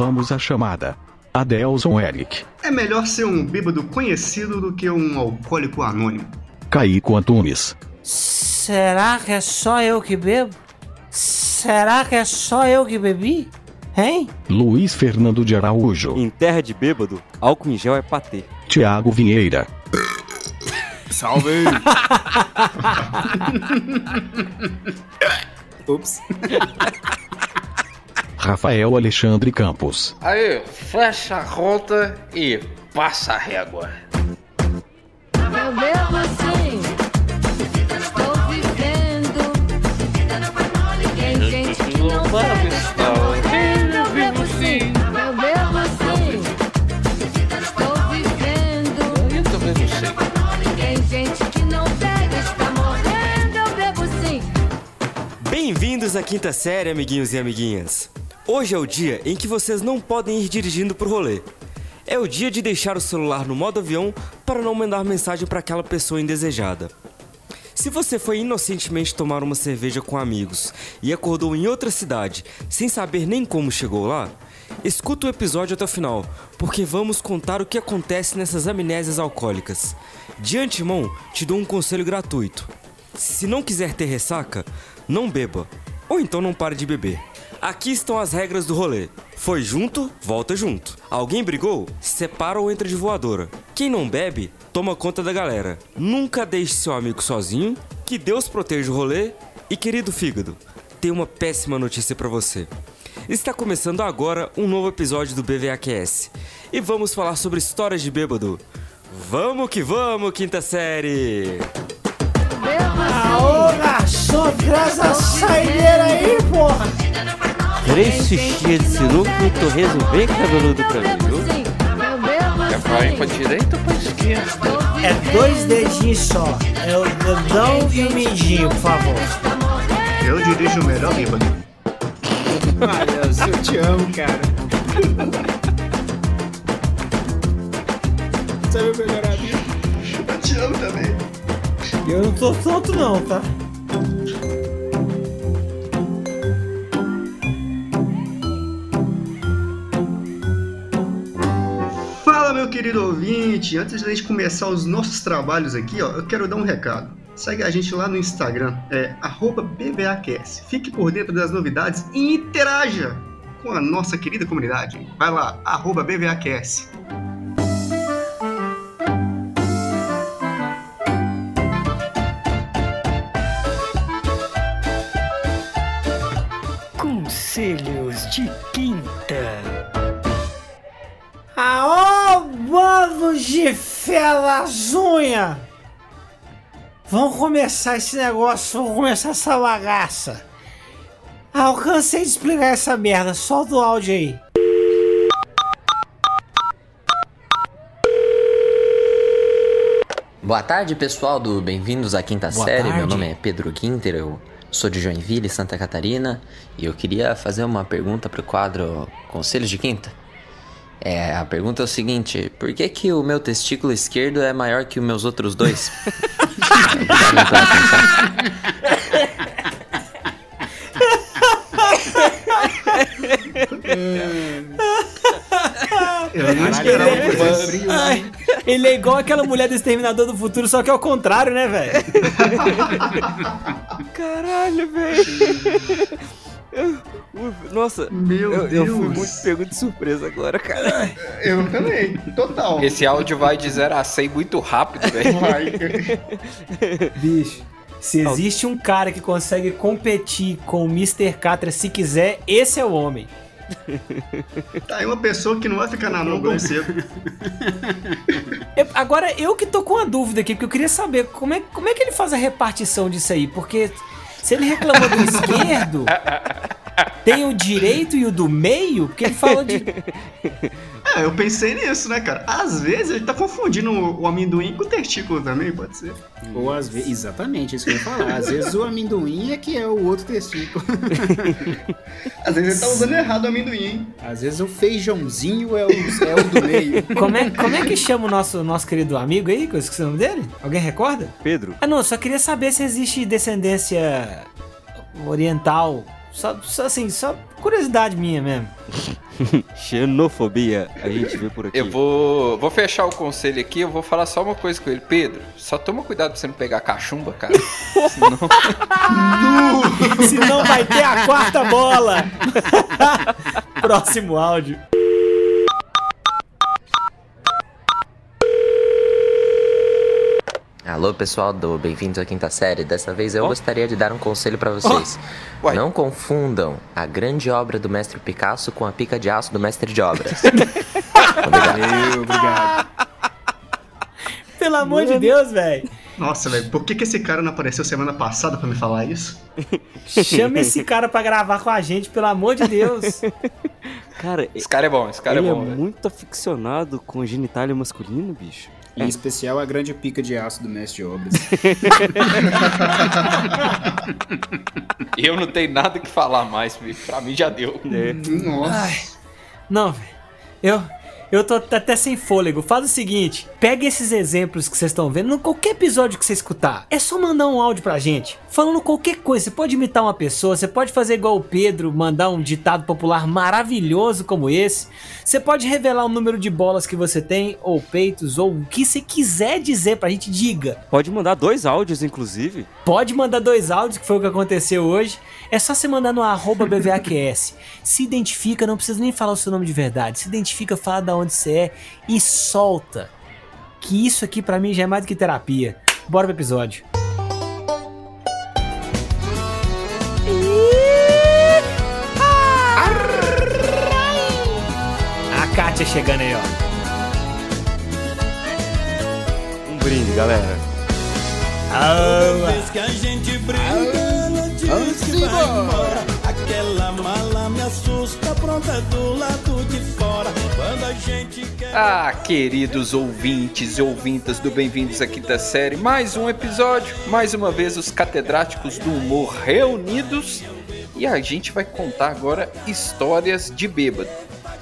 Vamos à chamada. Adelson Eric. É melhor ser um bêbado conhecido do que um alcoólico anônimo. Caico Antunes. Será que é só eu que bebo? Será que é só eu que bebi? Hein? Luiz Fernando de Araújo. Em terra de bêbado, álcool em gel é patê. Tiago Vinheira. Salve! Ups. Rafael Alexandre Campos. Aí, fecha a conta e passa a régua. Eu bebo sim, estou vivendo. Tem gente que não bebe, eu bebo sim. Eu bebo sim, estou vivendo. Eu também não sei. Tem gente que não bebe, está morrendo. Eu bebo sim. Bem-vindos à quinta série, amiguinhos e amiguinhas. Hoje é o dia em que vocês não podem ir dirigindo pro rolê. É o dia de deixar o celular no modo avião para não mandar mensagem para aquela pessoa indesejada. Se você foi inocentemente tomar uma cerveja com amigos e acordou em outra cidade sem saber nem como chegou lá, escuta o episódio até o final, porque vamos contar o que acontece nessas amnésias alcoólicas. De antemão, te dou um conselho gratuito. Se não quiser ter ressaca, não beba, ou então não pare de beber. Aqui estão as regras do rolê. Foi junto, volta junto. Alguém brigou? Separa ou entra de voadora. Quem não bebe, toma conta da galera. Nunca deixe seu amigo sozinho. Que Deus proteja o rolê. E querido fígado, tem uma péssima notícia pra você. Está começando agora um novo episódio do BVAQS. E vamos falar sobre histórias de bêbado. Vamos que vamos, quinta série! Bebo Ô garçom, traz a saideira aí, porra! Três fichias de sinuca e torresmo bem cabeludo pra mim, viu? É pra ir pra direita ou pra esquerda? É dois dedinhos só. É o dedão e o mindinho, por favor. Eu dirijo o melhor bêbado. Olha, eu te amo, cara. Sabe o melhor amigo? Eu te amo também. Eu não tô tonto não, tá? Querido ouvinte! Antes da gente começar os nossos trabalhos aqui, ó, eu quero dar um recado. Segue a gente lá no Instagram, é BBAQS. Fique por dentro das novidades e interaja com a nossa querida comunidade. Vai lá, BBAQS. De felazunha! Vamos começar esse negócio, vamos começar essa bagaça. Ah, eu cansei de explicar essa merda, solta o áudio aí. Boa tarde, pessoal do Bem-vindos à Quinta Boa Série. Meu tarde. nome é Pedro Quinter, eu sou de Joinville, Santa Catarina, e eu queria fazer uma pergunta pro quadro Conselhos de Quinta. É, a pergunta é o seguinte: por que que o meu testículo esquerdo é maior que os meus outros dois? Eu não esperava por isso. Frio, Ai, né? ele é igual aquela mulher do Exterminador do Futuro, só que é o contrário, né, velho? Caralho, velho! Eu- Nossa, Meu eu, Deus. eu fui muito pego de surpresa agora, cara. Eu também, total. Esse áudio vai de 0 a 100 muito rápido, velho. Vai. Bicho, se existe um cara que consegue competir com o Mr. Catra se quiser, esse é o homem. Tá aí uma pessoa que não vai ficar na mão tão cedo. Eu- agora, eu que tô com uma dúvida aqui, porque eu queria saber como é, como é que ele faz a repartição disso aí, porque se ele reclamou do esquerdo, tem o direito e o do meio, porque ele fala de. É, eu pensei nisso, né, cara? Às vezes ele tá confundindo o, amendoim com o testículo também, pode ser. Ou às vezes, exatamente, isso que eu ia falar. Às vezes o amendoim é que é o outro testículo. Às vezes ele tá usando errado o amendoim, hein? Às vezes o feijãozinho é o, é o do meio. Como é, como é que chama o nosso, nosso querido amigo aí, que eu esqueci o nome dele? Alguém recorda? Pedro, Ah, não, só queria saber se existe descendência oriental. Só, só assim, só curiosidade minha mesmo. Xenofobia, a gente vê por aqui. Eu vou, vou fechar o conselho aqui, eu vou falar só uma coisa com ele. Pedro, só toma cuidado pra você não pegar cachumba, cara. Senão... Senão vai ter a quarta bola. Próximo áudio. Alô, pessoal do Bem-vindos à Quinta Série. Dessa vez eu gostaria de dar um conselho pra vocês. Uai. Não confundam a grande obra do mestre Picasso com a pica de aço do mestre de obras. Valeu, obrigado. Pelo amor de Deus, velho. Nossa, velho, por que, que esse cara não apareceu semana passada pra me falar isso? Chama esse cara pra gravar com a gente, pelo amor de Deus. Cara, Esse cara é bom, esse cara ele é é bom. velho. muito aficionado com genitália masculino, bicho. Em especial a grande pica de aço do mestre de obras. Eu não tenho nada que falar mais, pra mim já deu. Nossa. Ai, não, velho. Eu, eu tô até sem fôlego. Faz o seguinte: pega esses exemplos que vocês estão vendo, em qualquer episódio que você escutar. É só mandar um áudio pra gente. Falando qualquer coisa. Você pode imitar uma pessoa, você pode fazer igual o Pedro, mandar um ditado popular maravilhoso como esse. Você pode revelar o número de bolas que você tem, ou peitos, ou o que você quiser dizer pra gente, diga. Pode mandar dois áudios, inclusive. Pode mandar dois áudios, que foi o que aconteceu hoje. É só você mandar no arroba BVAQS. Se identifica, não precisa nem falar o seu nome de verdade. Se identifica, fala da onde você é e solta. Que isso aqui pra mim já é mais do que terapia. Bora pro episódio. A Kátia chegando aí, ó. Um brinde, galera. Ah, que a gente brinca, ela diz que vai embora. Aquela mala me assusta, pronta do lado de fora. Ah, queridos ouvintes e ouvintas do Bem-vindos à Quinta Série, mais um episódio, mais uma vez os catedráticos do humor reunidos e a gente vai contar agora histórias de bêbado.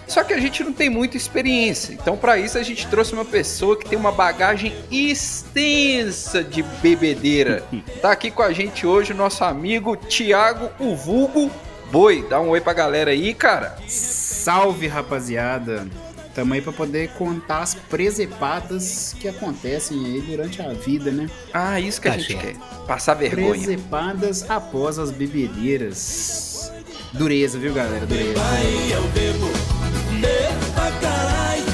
Só que a gente não tem muita experiência, então para isso a gente trouxe uma pessoa que tem uma bagagem extensa de bebedeira. Tá aqui com a gente hoje o nosso amigo Tiago o Vulgo Boi. Dá um oi pra galera aí, cara. Salve, rapaziada. Tamo aí pra poder contar as presepadas que acontecem aí durante a vida, né? Ah, isso que a Tá gente certo. quer. Passar vergonha. Presepadas após as bebedeiras. Dureza, viu, galera? Dureza. Eu bebo, bebo pra caralho,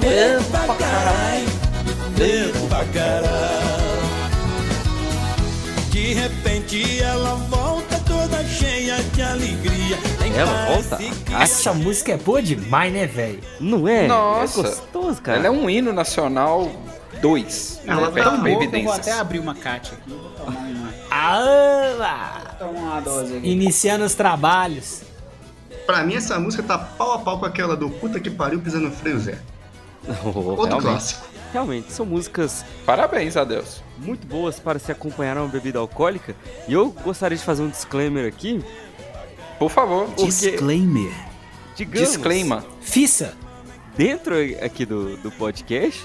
bebo pra caralho, bebo pra caralho. De repente ela volta Ela volta? essa música é boa demais, né, velho? Não é? Nossa. É gostoso, cara. Ela é um hino nacional 2. Ela né? tá Tão bom, boa eu vou até abrir uma Kátia aqui. Vou tomar uma, Ah, tomar uma dose aqui. iniciando os trabalhos. Pra mim, essa música tá pau a pau com aquela do puta que pariu pisando no freio Zé. Oh, Outro realmente, clássico. realmente, são músicas Parabéns a Deus. muito boas para se acompanhar uma bebida alcoólica. E eu gostaria de fazer um disclaimer aqui. Por favor. Porque, Disclaimer. digamos, Disclaimer. Fissa. dentro aqui do, do podcast,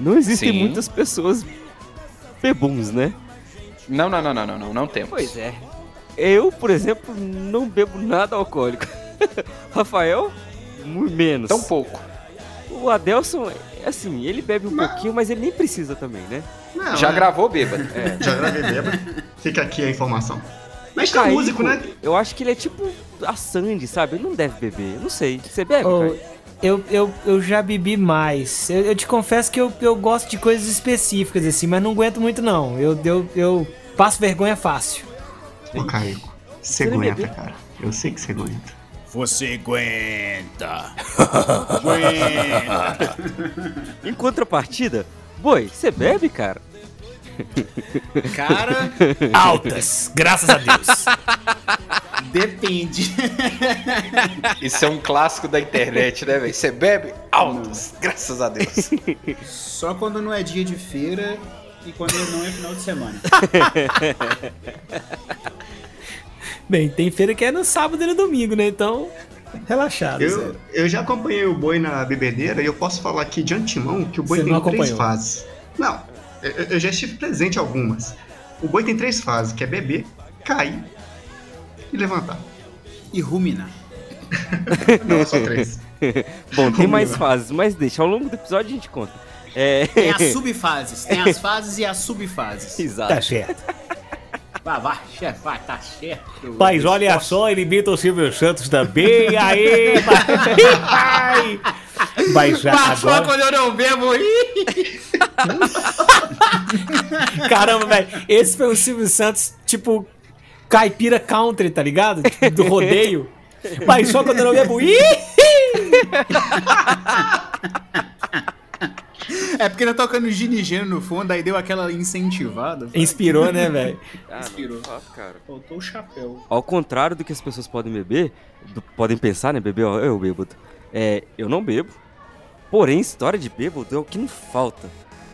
não existem Sim. muitas pessoas bebuns, né? Não, não, não, não, não, não, não temos. Pois é. Eu, por exemplo, não bebo nada alcoólico. Rafael, muito menos. Tão pouco. O Adelson, assim, ele bebe um pouquinho, mas ele nem precisa também, né? Não, Já né? gravou bêbado. Já gravei bêbado. Fica aqui a informação. Mas um Kaique, músico, né? Eu acho que ele é tipo a Sandy, sabe? Ele não deve beber. Eu não sei. Você bebe, Kaique? eu, eu, eu já bebi mais. Eu, eu te confesso que eu, eu gosto de coisas específicas, assim, mas não aguento muito, não. Eu, eu, eu passo vergonha fácil. Ô, Caico, você Você aguenta, cara. Eu sei que você aguenta. Você aguenta. Em contrapartida, boi, você bebe, cara? Cara, Altas, graças a Deus. depende. Isso é um clássico da internet, né, velho? Você bebe altos, graças a Deus. Só quando não é dia de feira e quando não é final de semana. Bem, tem feira que é no sábado e no domingo, né? Então, relaxado. Eu, eu já acompanhei o boi na bebedeira e eu posso falar aqui de antemão que o boi Você tem não três fases. Não, eu, eu já estive presente em algumas. O boi tem três fases, que é beber, cair e levantar. E ruminar. Não, só três. Bom, tem mais fases, mas deixa, ao longo do episódio a gente conta. É... Tem as subfases. Tem as fases e as subfases. Exato. Tá certo. Vai, vai, chefe, vai, tá certo. Mas olha só, ele imita o Silvio Santos também. Aê, vai! Mas já Mas só agora... quando eu não bebo. ih! Caramba, velho. Esse foi o Silvio Santos, tipo, caipira country, tá ligado? Tipo, do rodeio. Mas só quando eu não bebo. É porque tá tocando ginigeno no fundo, aí deu aquela incentivada. Inspirou, né, velho? Ah, Inspirou. fato, cara. Faltou o chapéu. Ao contrário do que as pessoas podem beber, do- podem pensar, né, beber, ó, eu bêbado. É, eu não bebo. Porém, história de bêbado é o que não falta.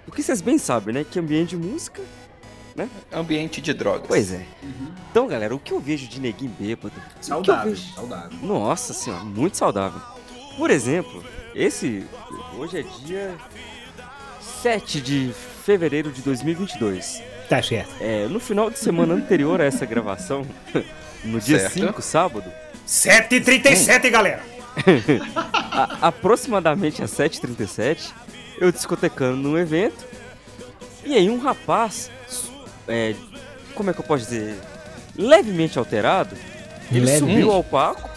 Porque vocês bem sabem, né, que ambiente de música, Ambiente de drogas. pois é. Então, galera, o que eu vejo de neguinho bêbado? Saudável, vejo- saudável. Nossa senhora, muito saudável. Por exemplo, esse. Hoje é dia 7 de fevereiro de 2022. Tá certo. É, no final de semana anterior a essa gravação, no dia Certo. 5, sábado, 7h37, galera. a- aproximadamente às 7h37, eu discotecando num evento. E aí um rapaz, é, como é que eu posso dizer? Levemente alterado, ele Leve- subiu ao palco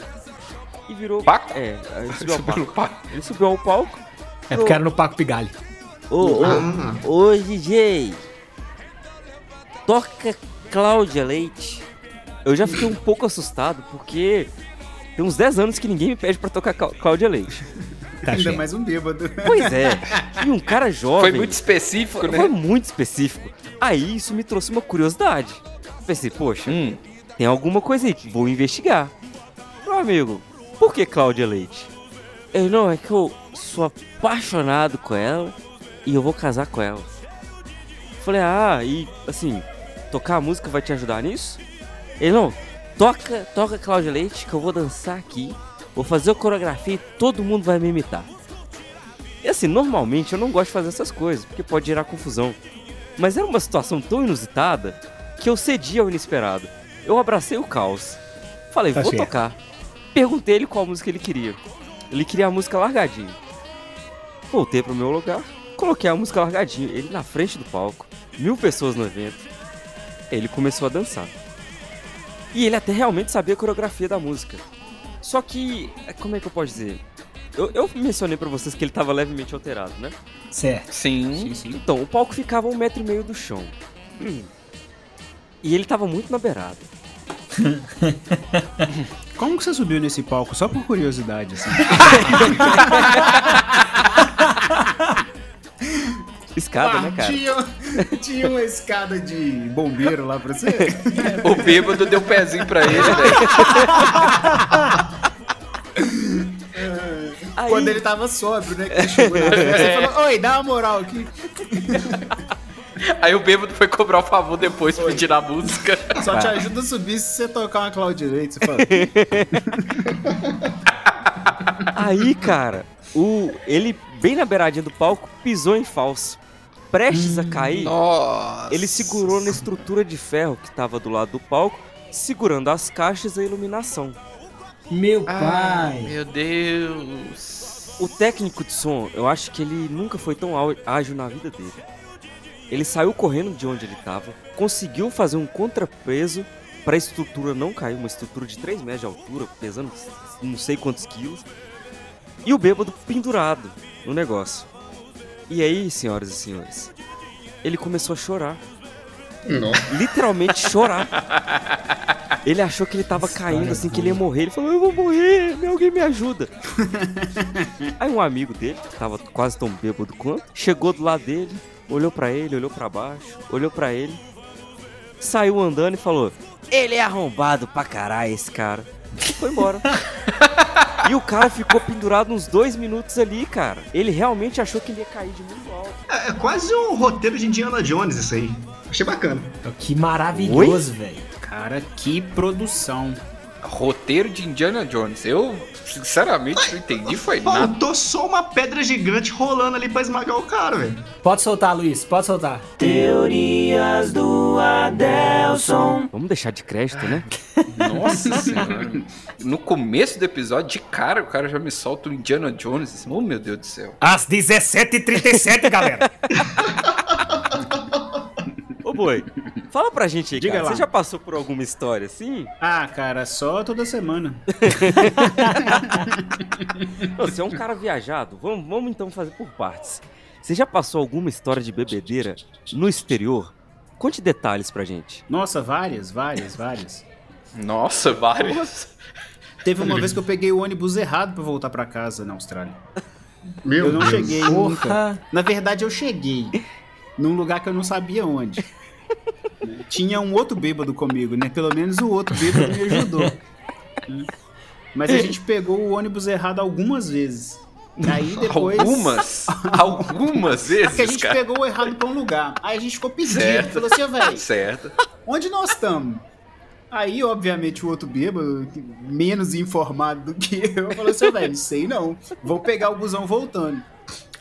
e virou. Paco? É, ele subiu ao palco. Ele subiu ao palco. É porque era no Paco Pigali. Ô, ô, Ah. ô, DJ, toca Cláudia Leite. Eu já fiquei um pouco assustado, porque tem uns 10 anos que ninguém me pede pra tocar Clá- Cláudia Leite. Tá Ainda mais um bêbado. Pois é, e um cara jovem... Foi muito específico, Foi né? muito específico. Aí isso me trouxe uma curiosidade. Pensei, poxa, Hum, tem alguma coisa aí, vou investigar. Meu amigo, por que Cláudia Leite? Eu não, é que eu sou apaixonado com ela e eu vou casar com ela. Falei, ah, e assim, tocar a música vai te ajudar nisso? Ele não, toca, toca Cláudia Leite que eu vou dançar aqui, vou fazer a coreografia e todo mundo vai me imitar. E assim, normalmente eu não gosto de fazer essas coisas, porque pode gerar confusão. Mas era uma situação tão inusitada que eu cedi ao inesperado. Eu abracei o caos. Falei, Tá vou certo. tocar. Perguntei ele qual música ele queria. Ele queria a música largadinho. Voltei pro meu lugar, coloquei a música largadinho. Ele na frente do palco, mil pessoas no evento. Ele começou a dançar. E ele até realmente sabia a coreografia da música. Só que, como é que eu posso dizer? Eu, eu mencionei pra vocês que ele tava levemente alterado, né? Certo. sim. Então, o palco ficava a um metro e meio do chão. Hum. E ele tava muito na beirada. Como que você subiu nesse palco? Só por curiosidade, assim. Escada, né, cara? tinha, tinha uma escada de bombeiro lá pra você? O bêbado deu pezinho pra ele, velho. Aí, Quando ele tava sóbrio, né? Que ele chegou na festa e falou, oi, dá uma moral aqui. Aí o bêbado foi cobrar o favor depois, pedir a música. Só te ajuda a subir se você tocar uma Claudia Leite. Você fala, aí, cara, o, ele, bem na beiradinha do palco, pisou em falso. Prestes a cair, Nossa. ele segurou na estrutura de ferro que tava do lado do palco, segurando as caixas e a iluminação. Meu Ai, pai. meu Deus. O técnico de som, eu acho que ele nunca foi tão ágil na vida dele. Ele saiu correndo de onde ele estava, conseguiu fazer um contrapeso para a estrutura não cair, uma estrutura de 3 metros de altura, pesando não sei quantos quilos, e o bêbado pendurado no negócio. E aí, senhoras e senhores, ele começou a chorar, Nossa. literalmente chorar. Ele achou que ele tava caindo, assim, que ele ia morrer. Ele falou, eu vou morrer, alguém me ajuda. Aí um amigo dele, que tava quase tão bêbado quanto, chegou do lado dele, olhou pra ele, olhou pra baixo, olhou pra ele, saiu andando e falou, ele é arrombado pra caralho esse cara. E foi embora. e o cara ficou pendurado uns dois minutos ali, cara. Ele realmente achou que ele ia cair de muito alto. É, é quase um roteiro de Indiana Jones isso aí. Achei bacana. Que maravilhoso, velho. cara, que produção. Roteiro de Indiana Jones. Eu, sinceramente, não entendi foi nada. Faltou só uma pedra gigante rolando ali pra esmagar o cara, velho. Pode soltar, Luiz, pode soltar. Teorias do Adelson. Vamos deixar de crédito, né? Nossa senhora. No começo do episódio, de cara, o cara já me solta o Indiana Jones. Oh, meu Deus do céu. Às 17h37, galera. Ô, boi, fala pra gente aí, Diga cara. lá. Você já passou por alguma história assim? Ah, cara, só toda semana. Você é um cara viajado. Vamos, vamos então fazer por partes. Você já passou alguma história de bebedeira no exterior? Conte detalhes pra gente. Nossa, várias, várias, várias. Nossa, vários. Teve uma vez que eu peguei o ônibus errado pra voltar pra casa na Austrália. Meu eu não Deus. cheguei Porra. nunca. Na verdade, eu cheguei num lugar que eu não sabia onde. Tinha um outro bêbado comigo, né? Pelo menos o outro bêbado me ajudou. né? Mas a gente pegou o ônibus errado algumas vezes. Aí depois. Algumas? Algumas vezes, Porque a gente cara. pegou o errado pra um lugar. Aí a gente ficou pedindo. Certo. Falou assim, velho, Certo. onde nós estamos? Aí, obviamente, o outro bêbado, menos informado do que eu, falou assim, velho, não sei não. Vou pegar o busão voltando.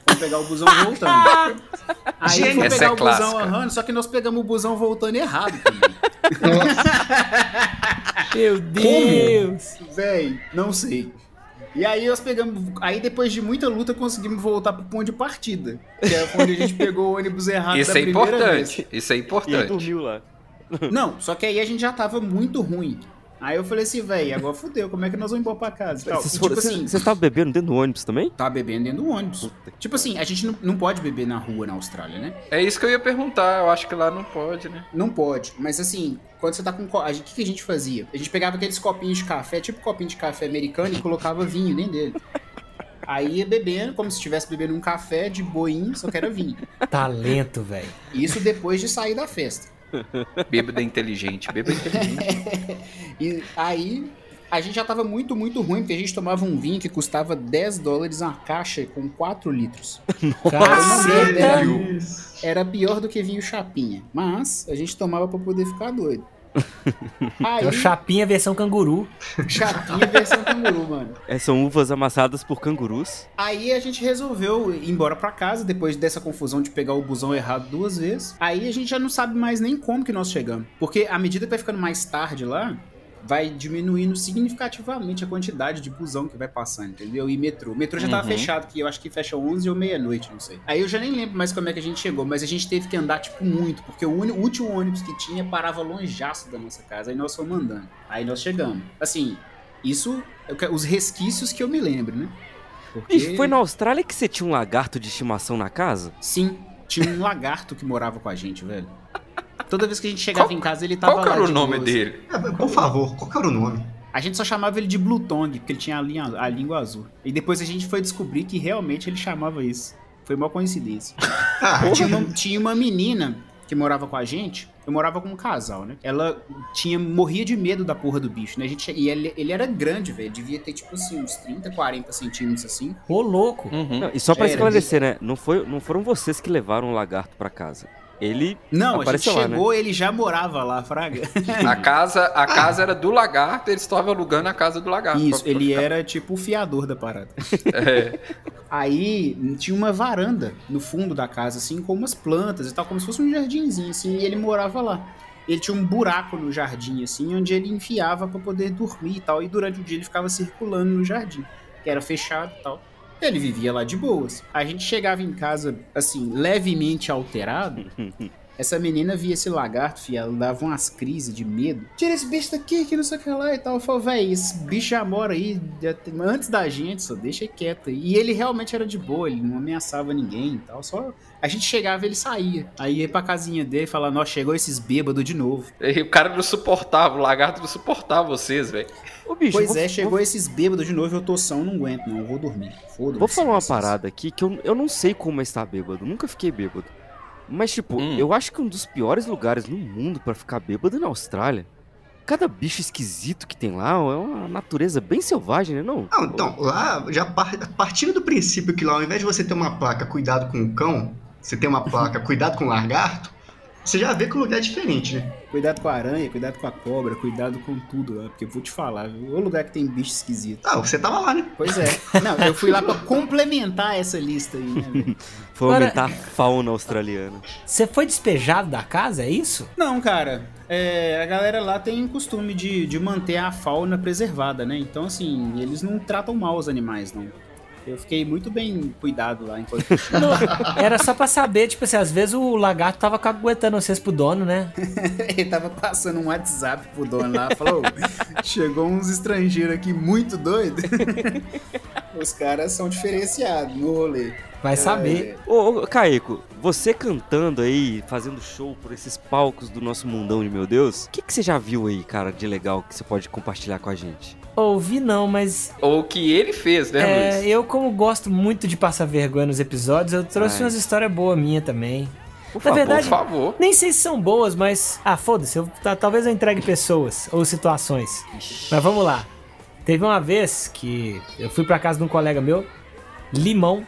Vou pegar o busão voltando. Aí Gente, foi pegar é o busão clássica. ahando, só que nós pegamos o busão voltando errado também. Meu Deus. Véi, não sei. E aí nós pegamos. Aí depois de muita luta conseguimos voltar pro ponto de partida. Que é onde a gente pegou o ônibus errado Isso da é primeira importante. Isso é E importante. dormiu lá. vez. Não, só que aí a gente já tava muito ruim. Aí eu falei assim, véi, agora fudeu, como é que nós vamos embora pra casa? tal. Vocês E, tipo assim, estavam bebendo dentro do ônibus também? tá bebendo dentro do ônibus. Tipo assim, a gente não, não pode beber na rua na Austrália, né? É isso que eu ia perguntar. Eu acho que lá não pode, né? Não pode. Mas assim, quando você tá com. O que, que a gente fazia? A gente pegava aqueles copinhos de café, tipo copinho de café americano, e colocava vinho dentro dele. Aí ia bebendo, como se estivesse bebendo um café de boinho, só que era vinho. Talento, velho. Isso depois de sair da festa. Bêbada inteligente. Bêbada inteligente. E aí a gente já tava muito, muito ruim, porque a gente tomava um vinho que custava 10 dólares a caixa com 4 litros. Caceta. Era, era pior do que vinho chapinha. Mas a gente tomava pra poder ficar doido. Aí, É o Chapinha versão canguru. chapinha versão canguru, mano. É, são uvas amassadas por cangurus. Aí a gente resolveu ir embora pra casa, depois dessa confusão de pegar o busão errado duas vezes. Aí a gente já não sabe mais nem como que nós chegamos. Porque à medida que vai ficando mais tarde lá, vai diminuindo significativamente a quantidade de busão que vai passando, entendeu? E metrô. O metrô já tava Uhum. fechado, que eu acho que fecha 11 ou meia-noite, não sei. Aí eu já nem lembro mais como é que a gente chegou, mas a gente teve que andar, tipo, muito, porque o, último ônibus que tinha parava longeaço da nossa casa, aí nós fomos andando. Aí nós chegamos. Assim, isso, os resquícios que eu me lembro, né? Porque... Bicho, foi na Austrália que você tinha um lagarto de estimação na casa? Sim, tinha um lagarto que morava com a gente, velho. Toda vez que a gente chegava Qual- em casa, ele tava Qual era o de nome boas. dele? É, Por favor, qual que era o nome? A gente só chamava ele de Blue Tongue, porque ele tinha a, linha, a língua azul. E depois a gente foi descobrir que realmente ele chamava isso. Foi uma coincidência. Ah, tinha, uma, tinha uma menina que morava com a gente. Eu morava com um casal, né? Ela tinha morria de medo da porra do bicho, né? A gente, e ele, ele era grande, velho. Devia ter, tipo assim, uns 30, 40 centímetros assim. Ô, louco. Uhum. Não, e só pra Era, esclarecer, né? Não, foi, não foram vocês que levaram o lagarto pra casa. Ele Não, a gente apareceu lá, né? chegou, ele já morava lá, Fraga. A casa, a casa era do lagarto, eles estavam alugando a casa do lagarto. Isso, pra- pra ele ficar- era tipo o fiador da parada. É. Aí tinha uma varanda no fundo da casa, assim, com umas plantas e tal, como se fosse um jardinzinho, assim, e ele morava lá. Ele tinha um buraco no jardim, assim, onde ele enfiava pra poder dormir e tal, e durante o dia ele ficava circulando no jardim, que era fechado e tal. Ele vivia lá de boas. A gente chegava em casa, assim, levemente alterado. Essa menina via esse lagarto, filha, ela dava umas crises de medo. Tira esse bicho daqui, que não sei o que lá e tal. Eu falei, véi, esse bicho já mora aí já tem- antes da gente, só deixa quieto. E ele realmente era de boa, ele não ameaçava ninguém e tal. Só a gente chegava e ele saía. Aí ia pra casinha dele e falava, nossa, chegou esses bêbados de novo. E o cara não suportava, o lagarto não suportava vocês, velho. Ô, bicho, pois vou, é, chegou vou, esses bêbados de novo, eu tô são, não aguento, não, eu vou dormir. Foda-se. vou falar uma vocês. parada aqui que eu, eu não sei como é estar bêbado. Nunca fiquei bêbado. Mas, tipo, Hum. eu acho que um dos piores lugares no mundo pra ficar bêbado é na Austrália. Cada bicho esquisito que tem lá é uma natureza bem selvagem, né? Não? Não, então, lá, já par- partindo do princípio que lá, ao invés de você ter uma placa cuidado com o cão, você tem uma placa cuidado com o lagarto, você já vê que o lugar é diferente, né? Cuidado com a aranha, cuidado com a cobra, cuidado com tudo lá, porque eu vou te falar, viu? o lugar que tem bicho esquisito. Ah, você tava lá, né? Pois é. Não, eu fui lá pra complementar essa lista aí, né? Foi Agora- aumentar a fauna australiana. Você foi despejado da casa, é isso? Não, cara. é, a galera lá tem costume de, de manter a fauna preservada, né? Então, assim, eles não tratam mal os animais, não. Eu fiquei muito bem cuidado lá enquanto. Não, era só pra saber, tipo assim, às vezes o lagarto tava caguetando vocês pro dono, né? Ele tava passando um WhatsApp pro dono lá, falou: chegou uns estrangeiros aqui muito doidos. Os caras são diferenciados no rolê. Vai saber. Ô, ô, Caíco, você cantando aí, fazendo show por esses palcos do nosso mundão de meu Deus, o que, que você já viu aí, cara, de legal que você pode compartilhar com a gente? Ouvi não, mas Ou o que ele fez, né, é, Luiz? eu como gosto muito de passar vergonha nos episódios, eu trouxe Ai. umas histórias boas minha também. Por Na favor. verdade, Por favor. nem sei se são boas, mas. Ah, foda-se, eu- talvez eu entregue pessoas ou situações. Mas vamos lá. Teve uma vez que eu fui pra casa de um colega meu, Limão,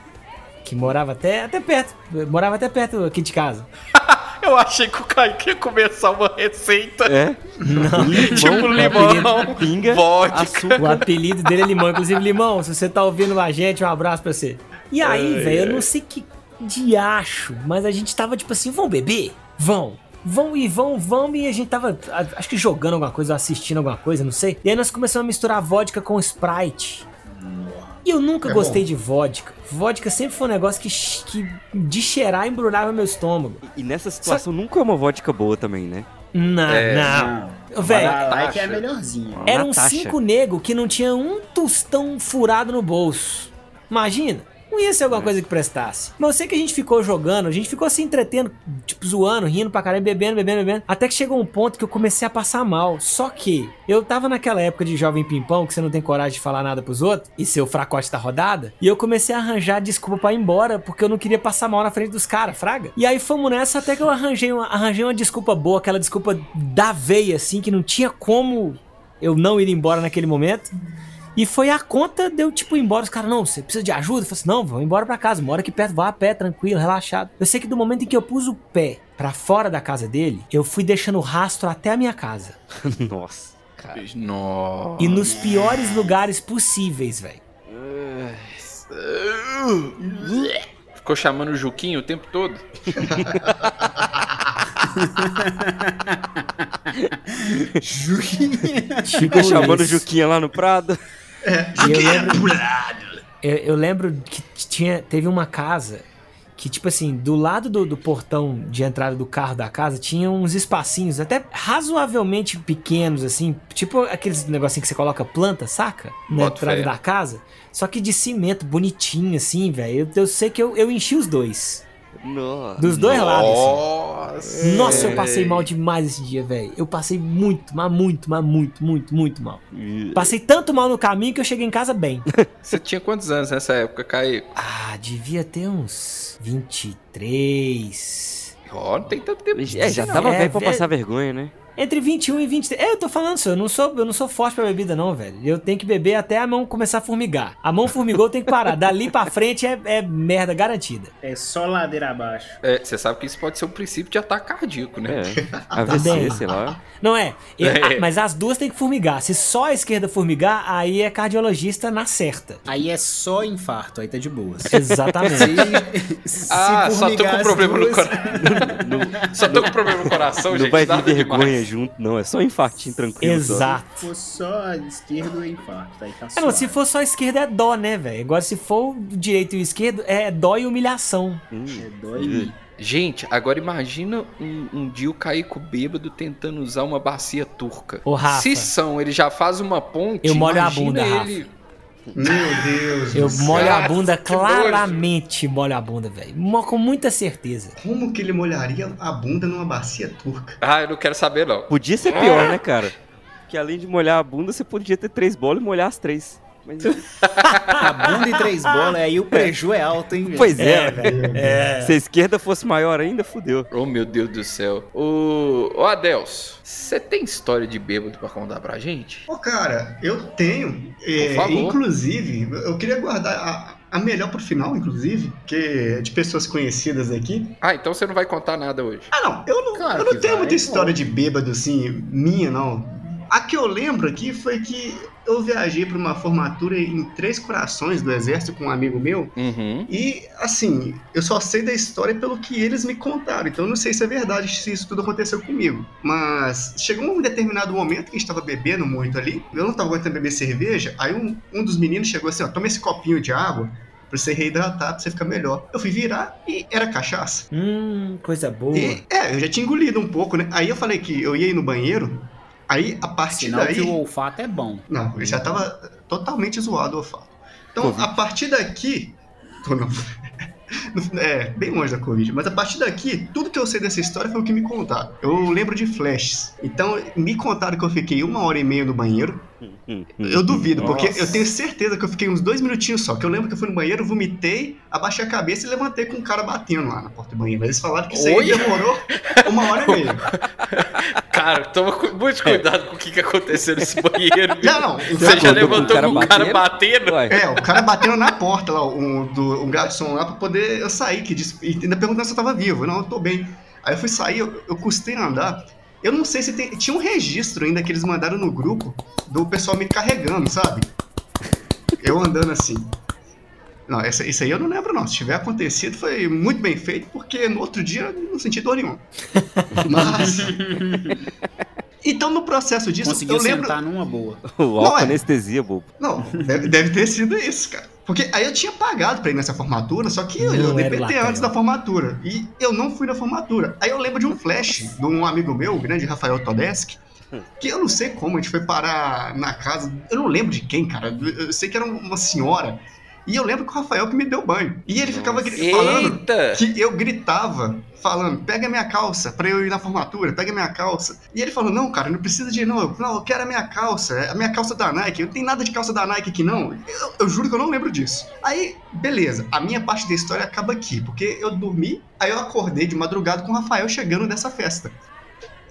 que morava até, até perto, morava até perto aqui de casa. Eu achei que o Kaique ia começar uma receita. É? Não, Tipo limão, pinga, vodka. açúcar. O apelido dele é Limão. Inclusive, Limão, se você tá ouvindo a gente, um abraço pra você. E aí, velho, eu não sei que diacho, mas a gente tava tipo assim, vão beber? Vão. Vão e vão, vão, e a gente tava, acho que jogando alguma coisa, assistindo alguma coisa, não sei. E aí nós começamos a misturar vodka com Sprite. E eu nunca É gostei bom. de vodka. Vodka sempre foi um negócio que, que de cheirar embrulhava meu estômago. E nessa situação nunca é uma vodka boa também, né? Não, É, não. Velho, like é. Eram Natasha. cinco negros que não tinha um tostão furado no bolso. Imagina. Não ia ser alguma coisa que prestasse. Mas eu sei que a gente ficou jogando, a gente ficou se entretendo, tipo, zoando, rindo pra caralho, bebendo, bebendo, bebendo. Até que chegou um ponto que eu comecei a passar mal. Só que eu tava naquela época de jovem pimpão, que você não tem coragem de falar nada pros outros, e seu fracote tá rodada. E eu comecei a arranjar desculpa pra ir embora, porque eu não queria passar mal na frente dos caras, fraga. E aí fomos nessa até que eu arranjei uma, arranjei uma desculpa boa, aquela desculpa da veia, assim, que não tinha como eu não ir embora naquele momento. E foi a conta de eu, tipo, ir embora. Os caras, não, você precisa de ajuda? Eu falei assim, não, vamos embora pra casa. Mora aqui perto, vá a pé, tranquilo, relaxado. Eu sei que do momento em que eu pus o pé pra fora da casa dele, eu fui deixando rastro até a minha casa. Nossa, cara. Nossa. E nos piores lugares possíveis, velho. Ficou chamando o Juquinho o tempo todo? Ficou chamando o Juquinha lá no Prado. E eu lembro, eu, eu lembro que tinha, teve uma casa que, tipo assim, do lado do, do portão de entrada do carro da casa tinha uns espacinhos até razoavelmente pequenos, assim, tipo aqueles negocinhos que você coloca planta, saca? Na Boto entrada fé. da casa. Só que de cimento, bonitinho, assim, velho. Eu, eu sei que eu, eu enchi os dois. Nossa. Dos dois lados, assim. Nossa. Nossa, eu passei mal demais esse dia, velho. Eu passei muito, mas muito, mas muito, muito, muito mal. Passei tanto mal no caminho que eu cheguei em casa bem. Você tinha quantos anos nessa época, Kaique? Ah, devia ter uns 23. Ó, não tem tanto tempo. É, já tava É, velho pra é- passar vergonha, né? Entre 21 e 23. É, eu tô falando isso, eu não sou, eu não sou forte pra bebida, não, velho. Eu tenho que beber até a mão começar a formigar. A mão formigou, eu tenho que parar. Dali pra frente é, é merda garantida. É só ladeira abaixo. É, você sabe que isso pode ser um princípio de ataque cardíaco, né? É. AVC, sei lá. Não é, eu- É. ah, mas as duas tem que formigar. Se só a esquerda formigar, aí é cardiologista na certa. Aí é só infarto, aí tá de boas. Exatamente. Se, se Ah, só tô com problema no duas- coração. Só tô com problema no coração, Não gente. vai nada vergonha junto, não. É só infartinho tranquilo. só. Exato. Se for só a esquerda, é infarto. Aí tá É, não, se for só a esquerda é dó, né, velho? Agora se for o direito e o esquerdo, é dó e humilhação. Hum. É dói em mim. Gente, agora imagina um, um dia o Caico bêbado tentando usar uma bacia turca. Ô, Rafa. Se são, ele já faz uma ponte. Eu molho a bunda, ele... Meu Deus Eu do céu. molho a Cara, bunda, que nojo. claramente molho a bunda, velho. Com muita certeza. Como que ele molharia a bunda numa bacia turca? Ah, eu não quero saber, não. Podia ser pior, né, cara? Que além de molhar a bunda, você podia ter três bolas e molhar as três. Mas... A bunda e três bolas, aí o preju é alto, hein? Pois é, velho. É. Se a esquerda fosse maior ainda, fudeu. Oh, meu Deus do céu. Ô, ô Adelso, você tem história de bêbado pra contar pra gente? Ô, cara, eu tenho. é, Por favor. inclusive, eu queria guardar a, a melhor pro final, inclusive, que é de pessoas conhecidas aqui. Ah, então você não vai contar nada hoje. Ah, não, eu não, Claro eu não tenho vai, muita pô. história de bêbado assim, minha, não. A que eu lembro aqui foi que eu viajei para uma formatura em Três Corações do Exército com um amigo meu. Uhum. E, assim, eu só sei da história pelo que eles me contaram. Então, eu não sei se é verdade, se isso tudo aconteceu comigo. Mas chegou um determinado momento que a gente tava bebendo muito ali. Eu não tava aguentando beber cerveja. Aí, um, um dos meninos chegou assim: Ó, toma esse copinho de água pra você reidratar, pra você ficar melhor. Eu fui virar e era cachaça. Hum, coisa boa. E, é, eu já tinha engolido um pouco, né? Aí eu falei que eu ia ir no banheiro. Aí, a partir Sinal daí. que o olfato é bom. Não, ele já tava totalmente zoado o olfato. Então, a partir daqui. Tô não. É, bem longe da Covid. Mas a partir daqui, tudo que eu sei dessa história foi o que me contaram. Eu lembro de flashes. Então, me contaram que eu fiquei uma hora e meia no banheiro. Eu duvido, porque Nossa. eu tenho certeza que eu fiquei uns dois minutinhos só. Que eu lembro que eu fui no banheiro, vomitei, abaixei a cabeça e levantei com um cara batendo lá na porta do banheiro. Mas eles falaram que isso aí demorou uma hora e meia. Cara, toma muito cuidado com o que, que aconteceu nesse banheiro. Não, não. Você já levantou com com o cara cara batendo? É, o cara batendo na porta lá, um, do, um garçom lá pra poder eu sair, que disse, e ainda perguntando se eu tava vivo. Não, eu tô bem. Aí eu fui sair, eu, eu custei a andar. Eu não sei se tem. Tinha um registro ainda que eles mandaram no grupo do pessoal me carregando, sabe? Eu andando assim. Não, essa, isso aí eu não lembro, não. Se tiver acontecido, foi muito bem feito, porque no outro dia eu não senti dor nenhuma. Mas. Então, no processo disso, Conseguiu eu lembro. sentar numa boa. Álcool é. anestesia, bobo. Não, deve, deve ter sido isso, cara. Porque aí eu tinha pagado pra ir nessa formatura, só que eu, Não eu DPT antes da formatura. E eu não fui na formatura. Aí eu lembro de um flash de um amigo meu, o grande Rafael Todeski, que eu não sei como, a gente foi parar na casa. Eu não lembro de quem, cara. Eu sei que era uma senhora. E eu lembro que o Rafael que me deu banho. E ele ficava gri- falando que eu gritava, falando, pega minha calça pra eu ir na formatura, pega minha calça. E ele falou, não, cara, não precisa de não. Eu, não, eu quero a minha calça, é a minha calça da Nike. Não tem nada de calça da Nike aqui, não. Eu, eu juro que eu não lembro disso. Aí, beleza, a minha parte da história acaba aqui, porque eu dormi, aí eu acordei de madrugada com o Rafael chegando dessa festa.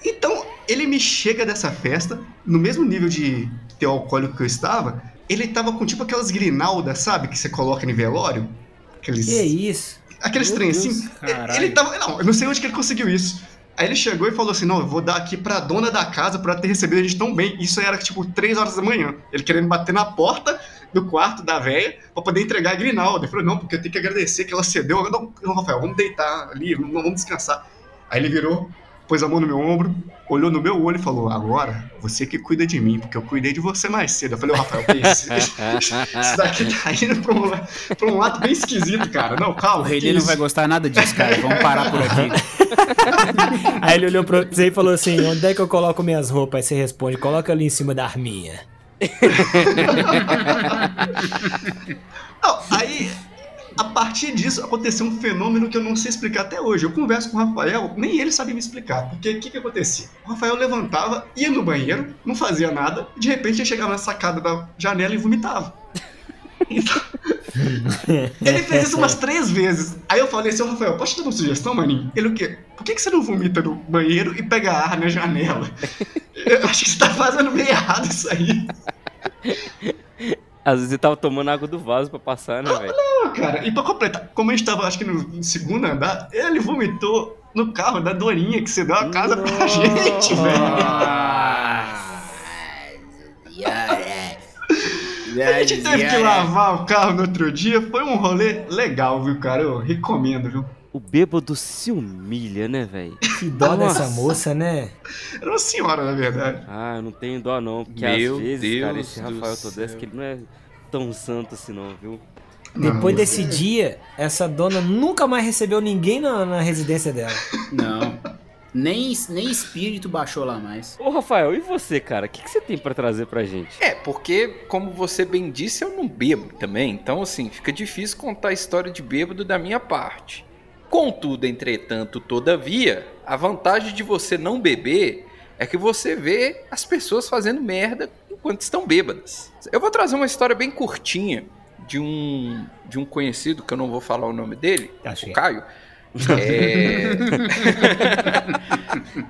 Então, ele me chega dessa festa, no mesmo nível de teu alcoólico que eu estava, ele tava com tipo aquelas grinaldas, sabe, que você coloca em velório? Aqueles... Que isso? Aqueles Meu trem Deus, assim. caralho. Ele tava. Não, eu não sei onde que ele conseguiu isso. Aí ele chegou e falou assim: Não, eu vou dar aqui pra dona da casa pra ter recebido a gente tão bem. Isso era tipo 3 horas da manhã. Ele querendo bater na porta do quarto da véia pra poder entregar a grinalda. Ele falou: Não, porque eu tenho que agradecer que ela cedeu. Eu, não, não, Rafael, vamos deitar ali, não vamos descansar. Aí ele virou, pôs a mão no meu ombro, olhou no meu olho e falou: Agora, você que cuida de mim, porque eu cuidei de você mais cedo. Eu falei: Ô, Rafael, que isso? Isso daqui tá indo pra um, pra um lado bem esquisito, cara. Não, calma. O Rei não vai gostar nada disso, cara. Vamos parar por aqui. Aí ele olhou pra você e falou assim: onde é que eu coloco minhas roupas? Aí você responde: coloca ali em cima da arminha. Não, aí, a partir disso, aconteceu um fenômeno que eu não sei explicar até hoje. Eu converso com o Rafael, nem ele sabia me explicar. Porque o que, que acontecia? O Rafael levantava, ia no banheiro, não fazia nada, de repente ele chegava na sacada da janela e vomitava. Então, ele fez isso umas três vezes. Aí eu falei assim, Rafael, posso te dar uma sugestão, maninho? Ele o quê? Por que, que você não vomita no banheiro e pega ar na janela? Eu acho que você tá fazendo meio errado isso aí. Às vezes ele tava tomando água do vaso pra passar, né, velho? Não, cara, e pra completar, como a gente tava, acho que no segundo andar, ele vomitou no carro da Dorinha que você deu a casa pra gente, velho. A gente teve que lavar o carro no outro dia, foi um rolê legal, viu, cara? Eu recomendo, viu? O bêbado se humilha, né, velho? Que dó Nossa. dessa moça, né? Era uma senhora, na verdade. Ah, eu não tenho dó não, porque Meu às vezes, cara, Deus esse do Rafael céu. Todeschi, ele não é tão santo assim não, viu? Depois Não, desse dia, essa dona nunca mais recebeu ninguém na, na residência dela. Não. Nem, nem espírito baixou lá mais. Ô, Rafael, e você, cara? O que, que você tem pra trazer pra gente? É, porque, como você bem disse, eu não bebo também. Então, assim, fica difícil contar a história de bêbado da minha parte. Contudo, entretanto, todavia, a vantagem de você não beber é que você vê as pessoas fazendo merda enquanto estão bêbadas. Eu vou trazer uma história bem curtinha de um, de um conhecido, que eu não vou falar o nome dele, Acho que o. Caio. É...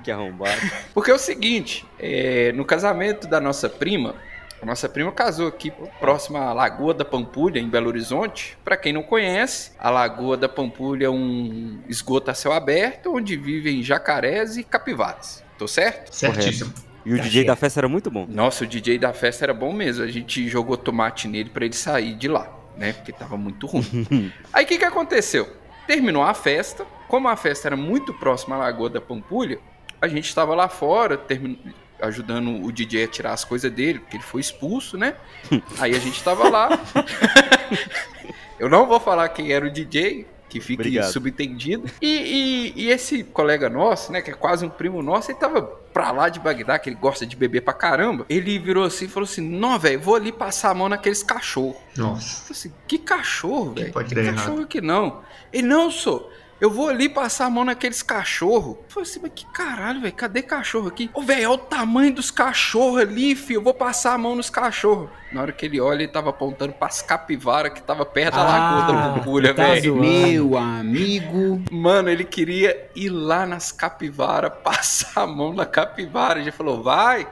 Que arrombado. Porque é o seguinte, é, no casamento da nossa prima, A nossa prima casou aqui próxima à Lagoa da Pampulha, em Belo Horizonte. Pra quem não conhece, a Lagoa da Pampulha é um esgoto a céu aberto onde vivem jacarés e capivaras. Tô certo? Certíssimo. E o Tá DJ certo. da festa era muito bom. Nossa, o DJ da festa era bom mesmo. A gente jogou tomate nele pra ele sair de lá, né? Porque tava muito ruim. Aí o que, que aconteceu? Terminou a festa. Como a festa era muito próxima à Lagoa da Pampulha, a gente estava lá fora, termin- ajudando o DJ a tirar as coisas dele, porque ele foi expulso, né? Aí a gente tava lá. Eu não vou falar quem era o DJ, que fique Obrigado. subentendido. E, e- e esse colega nosso, né, que é quase um primo nosso, ele tava pra lá de Bagdá, que ele gosta de beber pra caramba. Ele virou assim e falou assim: Não, velho, vou ali passar a mão naqueles cachorros. Nossa. Eu falei assim, que cachorro, velho? Que cachorro errado? que não? Ele, não, sou. Eu vou ali passar a mão naqueles cachorros. Eu falei assim, mas que caralho, velho? Cadê cachorro aqui? Ô, velho, olha o tamanho dos cachorros ali, filho. Eu vou passar a mão nos cachorros. Na hora que ele olha, ele tava apontando pras capivaras que tava perto da lagoa da Ah, Pampulha, tá velho. Meu amigo. Mano, ele queria ir lá nas capivaras, passar a mão na capivara. Ele falou, vai,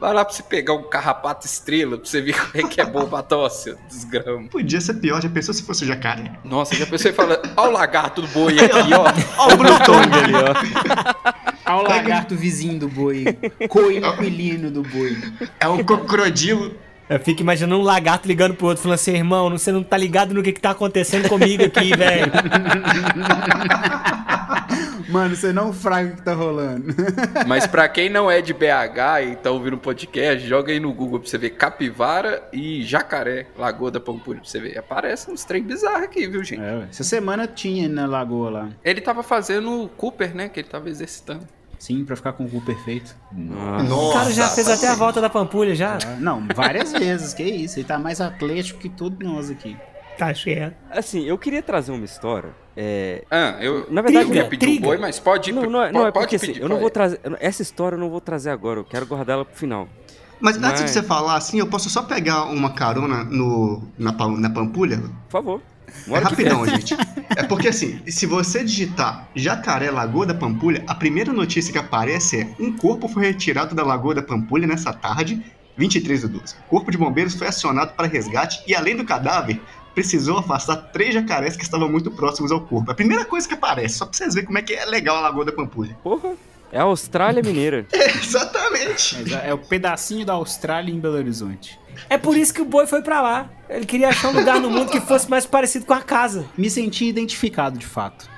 vai lá pra você pegar um carrapato estrela, pra você ver como é que é bom pra tosse, desgrama. Podia ser pior, já pensou se fosse o jacaré? Nossa, já pensou e fala, ó o lagarto do boi aqui, ó. Ó o Brutong ali, ó. Ao lagarto vizinho do boi. Coinquilino do boi. É o crocodilo. Eu fico imaginando um lagarto ligando pro outro, falando assim, irmão, você não tá ligado no que, que tá acontecendo comigo aqui, velho. Mano, você não fraga o que tá rolando. Mas pra quem não é de BH e tá ouvindo o podcast, joga aí no Google pra você ver capivara e jacaré, Lagoa da Pampulha, pra você ver. Aparece uns trem bizarros aqui, viu, gente? É. Essa semana tinha na lagoa lá. Ele tava fazendo o Cooper, né, que ele tava exercitando. Sim, pra ficar com o cu perfeito. O cara já fez até a volta da Pampulha, já. Ah, Não, várias vezes, que isso. Ele tá mais atlético que todos nós aqui. Tá certo. Assim, eu queria trazer uma história. É, Ah, eu, Na verdade, eu ia não- pedir o triga. boi, mas pode ir. Não, pro- não é, não é pode porque assim, pedir, eu não vou trazer. eu Essa história eu não vou trazer agora, eu quero guardar ela pro final. Mas antes de Mas- você falar assim, eu posso só pegar uma carona no, na, na Pampulha? Por favor. É rapidão, gente. É porque assim, se você digitar Jacaré Lagoa da Pampulha, a primeira notícia que aparece é um corpo foi retirado da Lagoa da Pampulha nessa tarde, 23 do 12. O corpo de bombeiros foi acionado para resgate e além do cadáver, precisou afastar três jacarés que estavam muito próximos ao corpo. A primeira coisa que aparece, só pra vocês verem como é que é legal a Lagoa da Pampulha. Porra, é a Austrália Mineira. Exatamente. Mas é o pedacinho da Austrália em Belo Horizonte. É por isso que o boi foi pra lá. Ele queria achar um lugar no mundo que fosse mais parecido com a casa. Me senti identificado, de fato.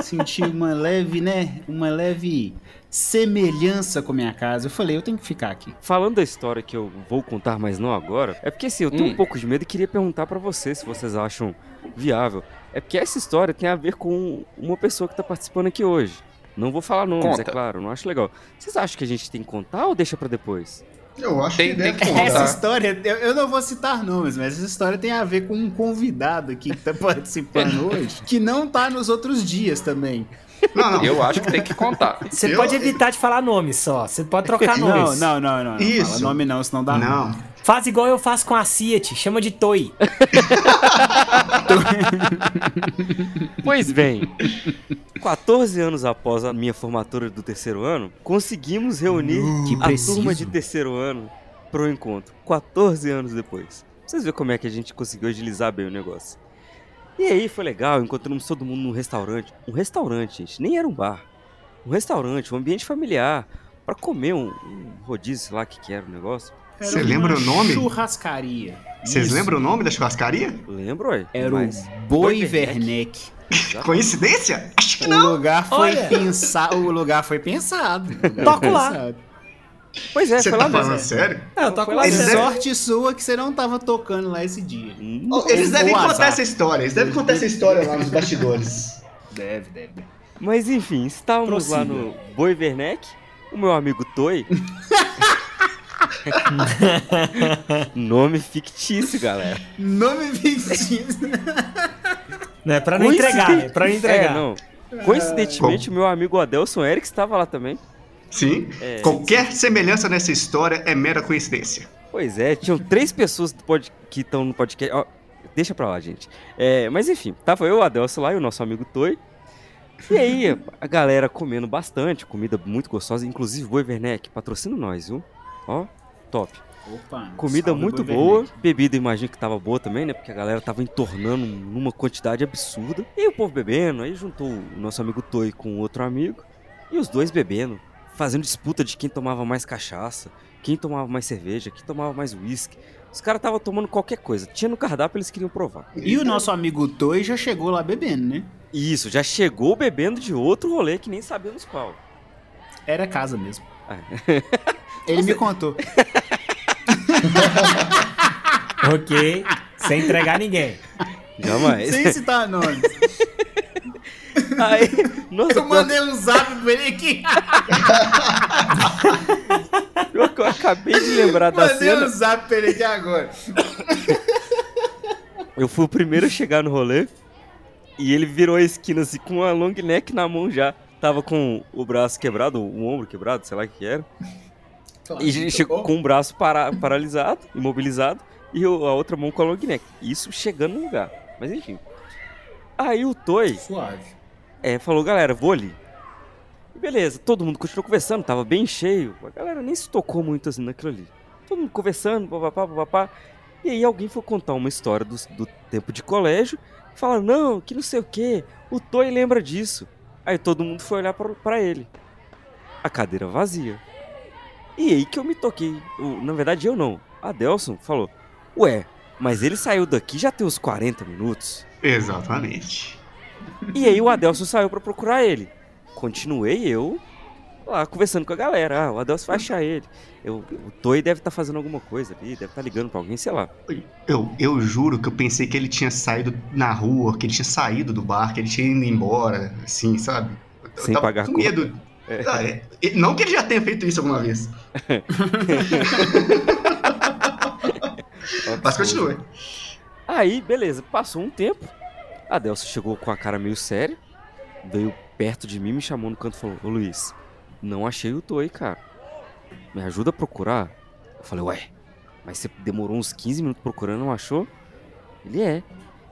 senti uma leve, né? Uma leve semelhança com a minha casa. Eu falei, eu tenho que ficar aqui. Falando da história que eu vou contar, mas não agora, é porque assim, eu tenho Hum. um pouco de medo e queria perguntar pra vocês se vocês acham viável. É porque essa história tem a ver com uma pessoa que tá participando aqui hoje. Não vou falar nomes, Conta. é claro, não acho legal. Vocês acham que a gente tem que contar ou deixa pra depois? Eu acho Tem- que tem deve que contar. Essa história, eu, eu não vou citar nomes, mas essa história tem a ver com um convidado aqui que tá participando hoje, que não tá nos outros dias também. Não, não. Eu acho que tem que contar. Você Eu- pode evitar de falar nomes só. Você pode trocar Não, nomes. não, não, não. não Isso. Fala nome não, senão dá ruim. Não. Faz igual eu faço com a Fiat. Chama de Toy. Pois bem, 14 anos após a minha formatura do terceiro ano, conseguimos reunir Que a preciso. turma de terceiro ano pro encontro. 14 anos depois. Pra Vocês verem como é que a gente conseguiu agilizar bem o negócio. E aí foi legal, encontramos todo mundo num restaurante. Um restaurante, gente, nem era um bar. Um restaurante, um ambiente familiar. Pra comer um, um rodízio, sei lá o que, que era o negócio. Era Você lembra o nome? Churrascaria. Vocês lembram o nome da churrascaria? Lembro, ué? Era mas... o Boi Werneck. Coincidência? Acho que O não. lugar foi pensado. O lugar foi pensado. Toco lá. Pois é, Você foi tá lá mesmo. falando sério? É, eu toco Foi lá Eles dentro. devem- Sorte sua que você não tava tocando lá esse dia. Hum, Oh, Eles devem contar azar. essa história. Eles devem contar essa história lá nos bastidores. Deve, deve. Mas enfim, estávamos lá no Boi Werneck, o meu amigo Toy. Nome fictício, galera. Nome fictício. Não é pra não entregar, é pra não entregar. É, não. Coincidentemente, o meu amigo Adelson Eric estava lá também. Sim. É. Qualquer semelhança nessa história é mera coincidência. Pois é, tinham três pessoas do pod- que estão no podcast. Ó, deixa pra lá, gente. É, mas enfim, tava eu, o Adelson lá e o nosso amigo Toy. E aí, a galera comendo bastante, comida muito gostosa, inclusive Boi Werneck, patrocina nós, viu? Ó, top. Opa, Comida muito boa, Vermelho. bebida imagino que tava boa também, né? Porque a galera tava entornando numa quantidade absurda. E o povo bebendo, aí juntou o nosso amigo Toi com outro amigo. E os dois bebendo, fazendo disputa de quem tomava mais cachaça, quem tomava mais cerveja, quem tomava mais uísque. Os caras estavam tomando qualquer coisa. Tinha no cardápio, eles queriam provar. E o nosso amigo Toi já chegou lá bebendo, né? Isso, já chegou bebendo de outro rolê que nem sabemos qual. Era casa mesmo. É. Ele me contou. Ok. Sem entregar ninguém. Jamais. Sem citar nomes. Aí, nossa, Eu mandei um zap pra ele aqui. eu acabei de lembrar da Mandei cena. um zap pra ele aqui agora. Eu fui o primeiro a chegar no rolê e ele virou a esquina assim com uma long neck na mão já. Tava com o braço quebrado, o ombro quebrado, sei lá o que era. E ele chegou com o braço para- paralisado, imobilizado, e a outra mão com a long neck. Isso chegando no lugar. Mas enfim. Aí o Toy Suave. é, falou, galera, vou ali. E beleza, todo mundo continuou conversando, tava bem cheio. A galera nem se tocou muito assim naquilo ali. Todo mundo conversando, papapá, papapá. E aí alguém foi contar uma história do, do tempo de colégio. Fala, não, que não sei o que. O Toy lembra disso. Aí todo mundo foi olhar pra ele. A cadeira vazia. E aí que eu me toquei. Na verdade, eu não. A Delson falou, ué, mas ele saiu daqui já tem uns 40 minutos. Exatamente. E aí o Adelson saiu pra procurar ele. Continuei eu lá conversando com a galera. Ah, o Adelson vai achar ele. Eu, o Toy deve estar fazendo alguma coisa ali, deve estar ligando pra alguém, sei lá. Eu, eu juro que eu pensei que ele tinha saído na rua, que ele tinha saído do bar, que ele tinha ido embora, assim, sabe? Eu, eu Sem tava pagar com conta. medo. Ah, é. E- Não que ele já tenha feito isso alguma vez. Mas continue. Aí, beleza, passou um tempo. A Adelson chegou com a cara meio séria, veio perto de mim, me chamou no canto e falou: Ô Luiz, não achei o Toy, cara. Me ajuda a procurar? Eu falei: Ué, mas você demorou uns 15 minutos procurando, não achou? Ele é.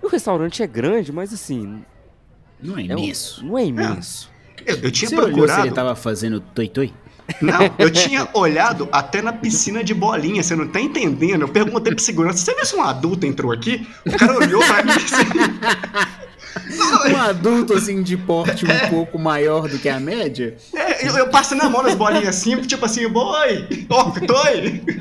E o restaurante é grande, mas assim. Não é é um- imenso. não é imenso. Eu, eu tinha Você procurado. ele tava fazendo toi-toi? Não, eu tinha olhado até na piscina de bolinha, você não tá entendendo? Eu perguntei pro segurança, você viu se um adulto entrou aqui? O cara olhou pra mim assim. Um adulto, assim, de porte um pouco maior do que a média? É, eu, eu passei na mão nas bolinhas assim, tipo assim, boi, ó, toi.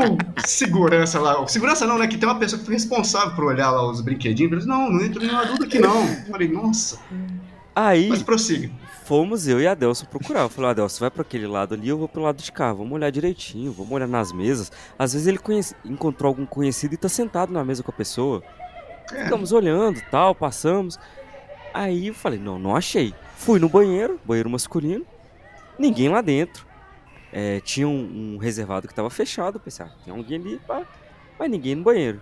O, segurança lá, o segurança não, né, que tem uma pessoa que foi responsável por olhar lá os brinquedinhos, ele disse, não, não entra nenhum adulto aqui não. Eu falei, nossa, Aí. mas prossiga. Fomos eu e a Adelson procurar. Eu falei, Adelson, vai pra aquele lado ali, eu vou pro lado de cá. Vamos olhar direitinho, vamos olhar nas mesas. Às vezes ele conhece- encontrou algum conhecido e tá sentado na mesa com a pessoa. É. Ficamos olhando, tal, passamos. Aí eu falei, não, não achei. Fui no banheiro, banheiro masculino, ninguém lá dentro. É, tinha um, um reservado que tava fechado, eu pensei, ah, tem alguém ali, pá. mas ninguém no banheiro.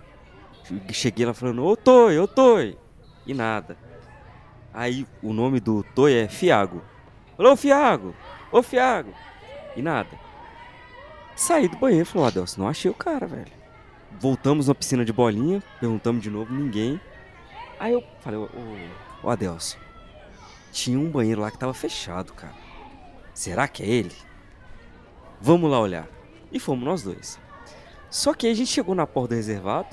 Cheguei lá falando, ô Toi, ô Toi. E nada. Aí o nome do Toi é Fiago. Alô, Fiago! Ô, Fiago! E nada. Saí do banheiro e falou, Adelson, não achei o cara, velho. Voltamos na piscina de bolinha, perguntamos de novo, ninguém. Aí eu falei, ô, ô Adelson, tinha um banheiro lá que tava fechado, cara. Será que é ele? Vamos lá olhar. E fomos nós dois. Só que aí a gente chegou na porta do reservado,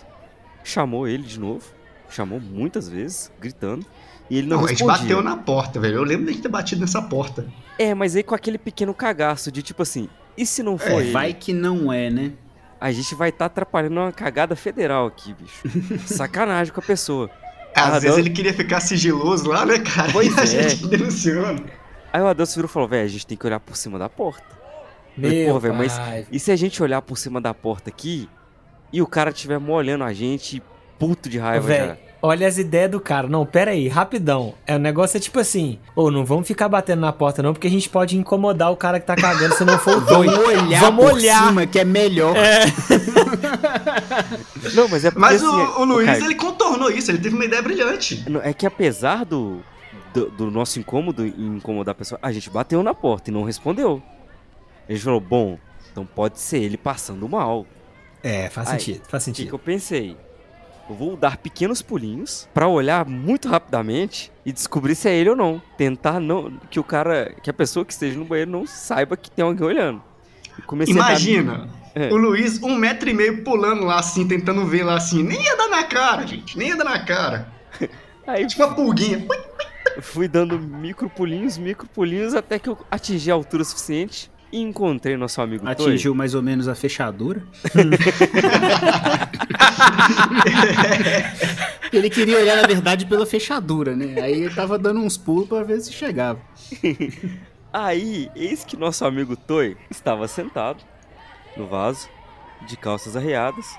chamou ele de novo, chamou muitas vezes, gritando, e ele não, Não, a gente respondia. bateu na porta, velho. Eu lembro de gente ter batido nessa porta. É, mas aí com aquele pequeno cagaço de tipo assim, e se não for É, ele? Vai que não é, né? A gente vai estar atrapalhando uma cagada federal aqui, bicho. Sacanagem com a pessoa. Às Ah, vezes ele queria ficar sigiloso lá, né, cara? Pois e a é. gente denunciando. Aí o Adelson virou e falou, velho, a gente tem que olhar por cima da porta. Meu "Pô, velho, mas e se a gente olhar por cima da porta aqui e o cara estiver molhando a gente, puto de raiva Velho, já? olha as ideias do cara. Não, pera aí, rapidão. É, o negócio é tipo assim, ô, não vamos ficar batendo na porta não, porque a gente pode incomodar o cara que tá cagando se não for o Vamos doido. olhar Vamos por olhar. cima, que é melhor. Não, mas é porque Mas o, assim, o Luiz, Caio, ele contornou isso, ele teve uma ideia brilhante. não, É que apesar do, do, do nosso incômodo em incomodar a pessoa, a gente bateu na porta e não respondeu. A gente falou, bom, então pode ser ele passando mal. É, faz Aí, sentido, faz O que, sentido. eu pensei? Eu vou dar pequenos pulinhos pra olhar muito rapidamente e descobrir se é ele ou não. Tentar não que o cara, que a pessoa que esteja no banheiro não saiba que tem alguém olhando. E comecei a dar- Imagina, É. o Luiz, um metro e meio pulando lá assim, tentando ver lá assim. Nem ia dar na cara, gente. Nem ia dar na cara. Aí Tipo uma pulguinha. Ui, fui dando micro pulinhos, micro pulinhos até que eu atingi a altura suficiente e encontrei nosso amigo Toy. Atingiu mais ou menos a fechadura. ele queria olhar, na verdade, pela fechadura, né? Aí ele tava dando uns pulos pra ver se chegava. Aí, eis que nosso amigo Toy estava sentado no vaso, de calças arreadas,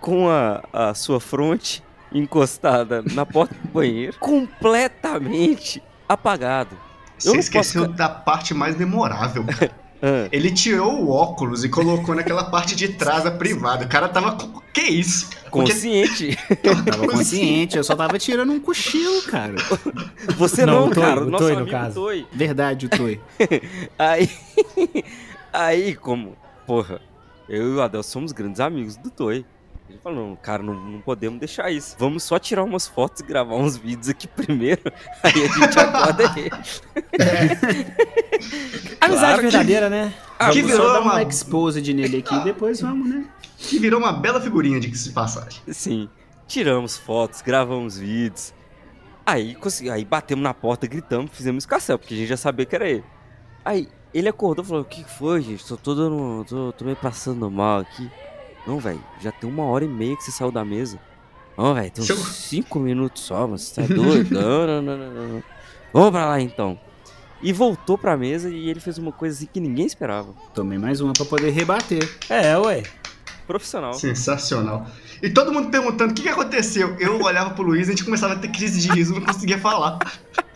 com a, a sua fronte encostada na porta do banheiro, completamente apagado. Você esqueceu posso... da parte mais memorável, cara. Ah, Ele tirou o óculos e colocou naquela parte de trás da privada. O cara tava. Que isso? cara? Porque- consciente. Tava consciente, eu só tava tirando um cochilo, cara. Você Não, não, o Toy, cara. o nosso Toy, no amigo caso. Toy. Verdade, o Toy. Aí, aí como, porra, eu e o Adel somos grandes amigos do Toy. Ele falou, não, cara, não, não podemos deixar isso. Vamos só tirar umas fotos e gravar uns vídeos aqui primeiro. Aí a gente acorda ele. Amizade Claro que- verdadeira, né? Ah, que só virou dar uma, uma exposed nele aqui e depois vamos, né? que virou uma bela figurinha de que se passagem. Sim, tiramos fotos, gravamos vídeos. Aí, consegui, aí batemos na porta, gritamos, fizemos escassel, porque a gente já sabia que era ele. Aí ele acordou e falou: O que que foi, gente? Tô, tô dando. Tô, tô meio passando mal aqui. Não, velho, já tem uma hora e meia que você saiu da mesa. Não, velho, tem uns Chegou. cinco minutos só, mas você tá doido? não, não, não, não, não. Vamos pra lá então. E voltou pra mesa e ele fez uma coisa assim que ninguém esperava. Tomei mais uma pra poder rebater. É, ué. Profissional. Sensacional. E todo mundo perguntando o que, que aconteceu. Eu olhava pro Luiz e a gente começava a ter crise de riso, não conseguia falar.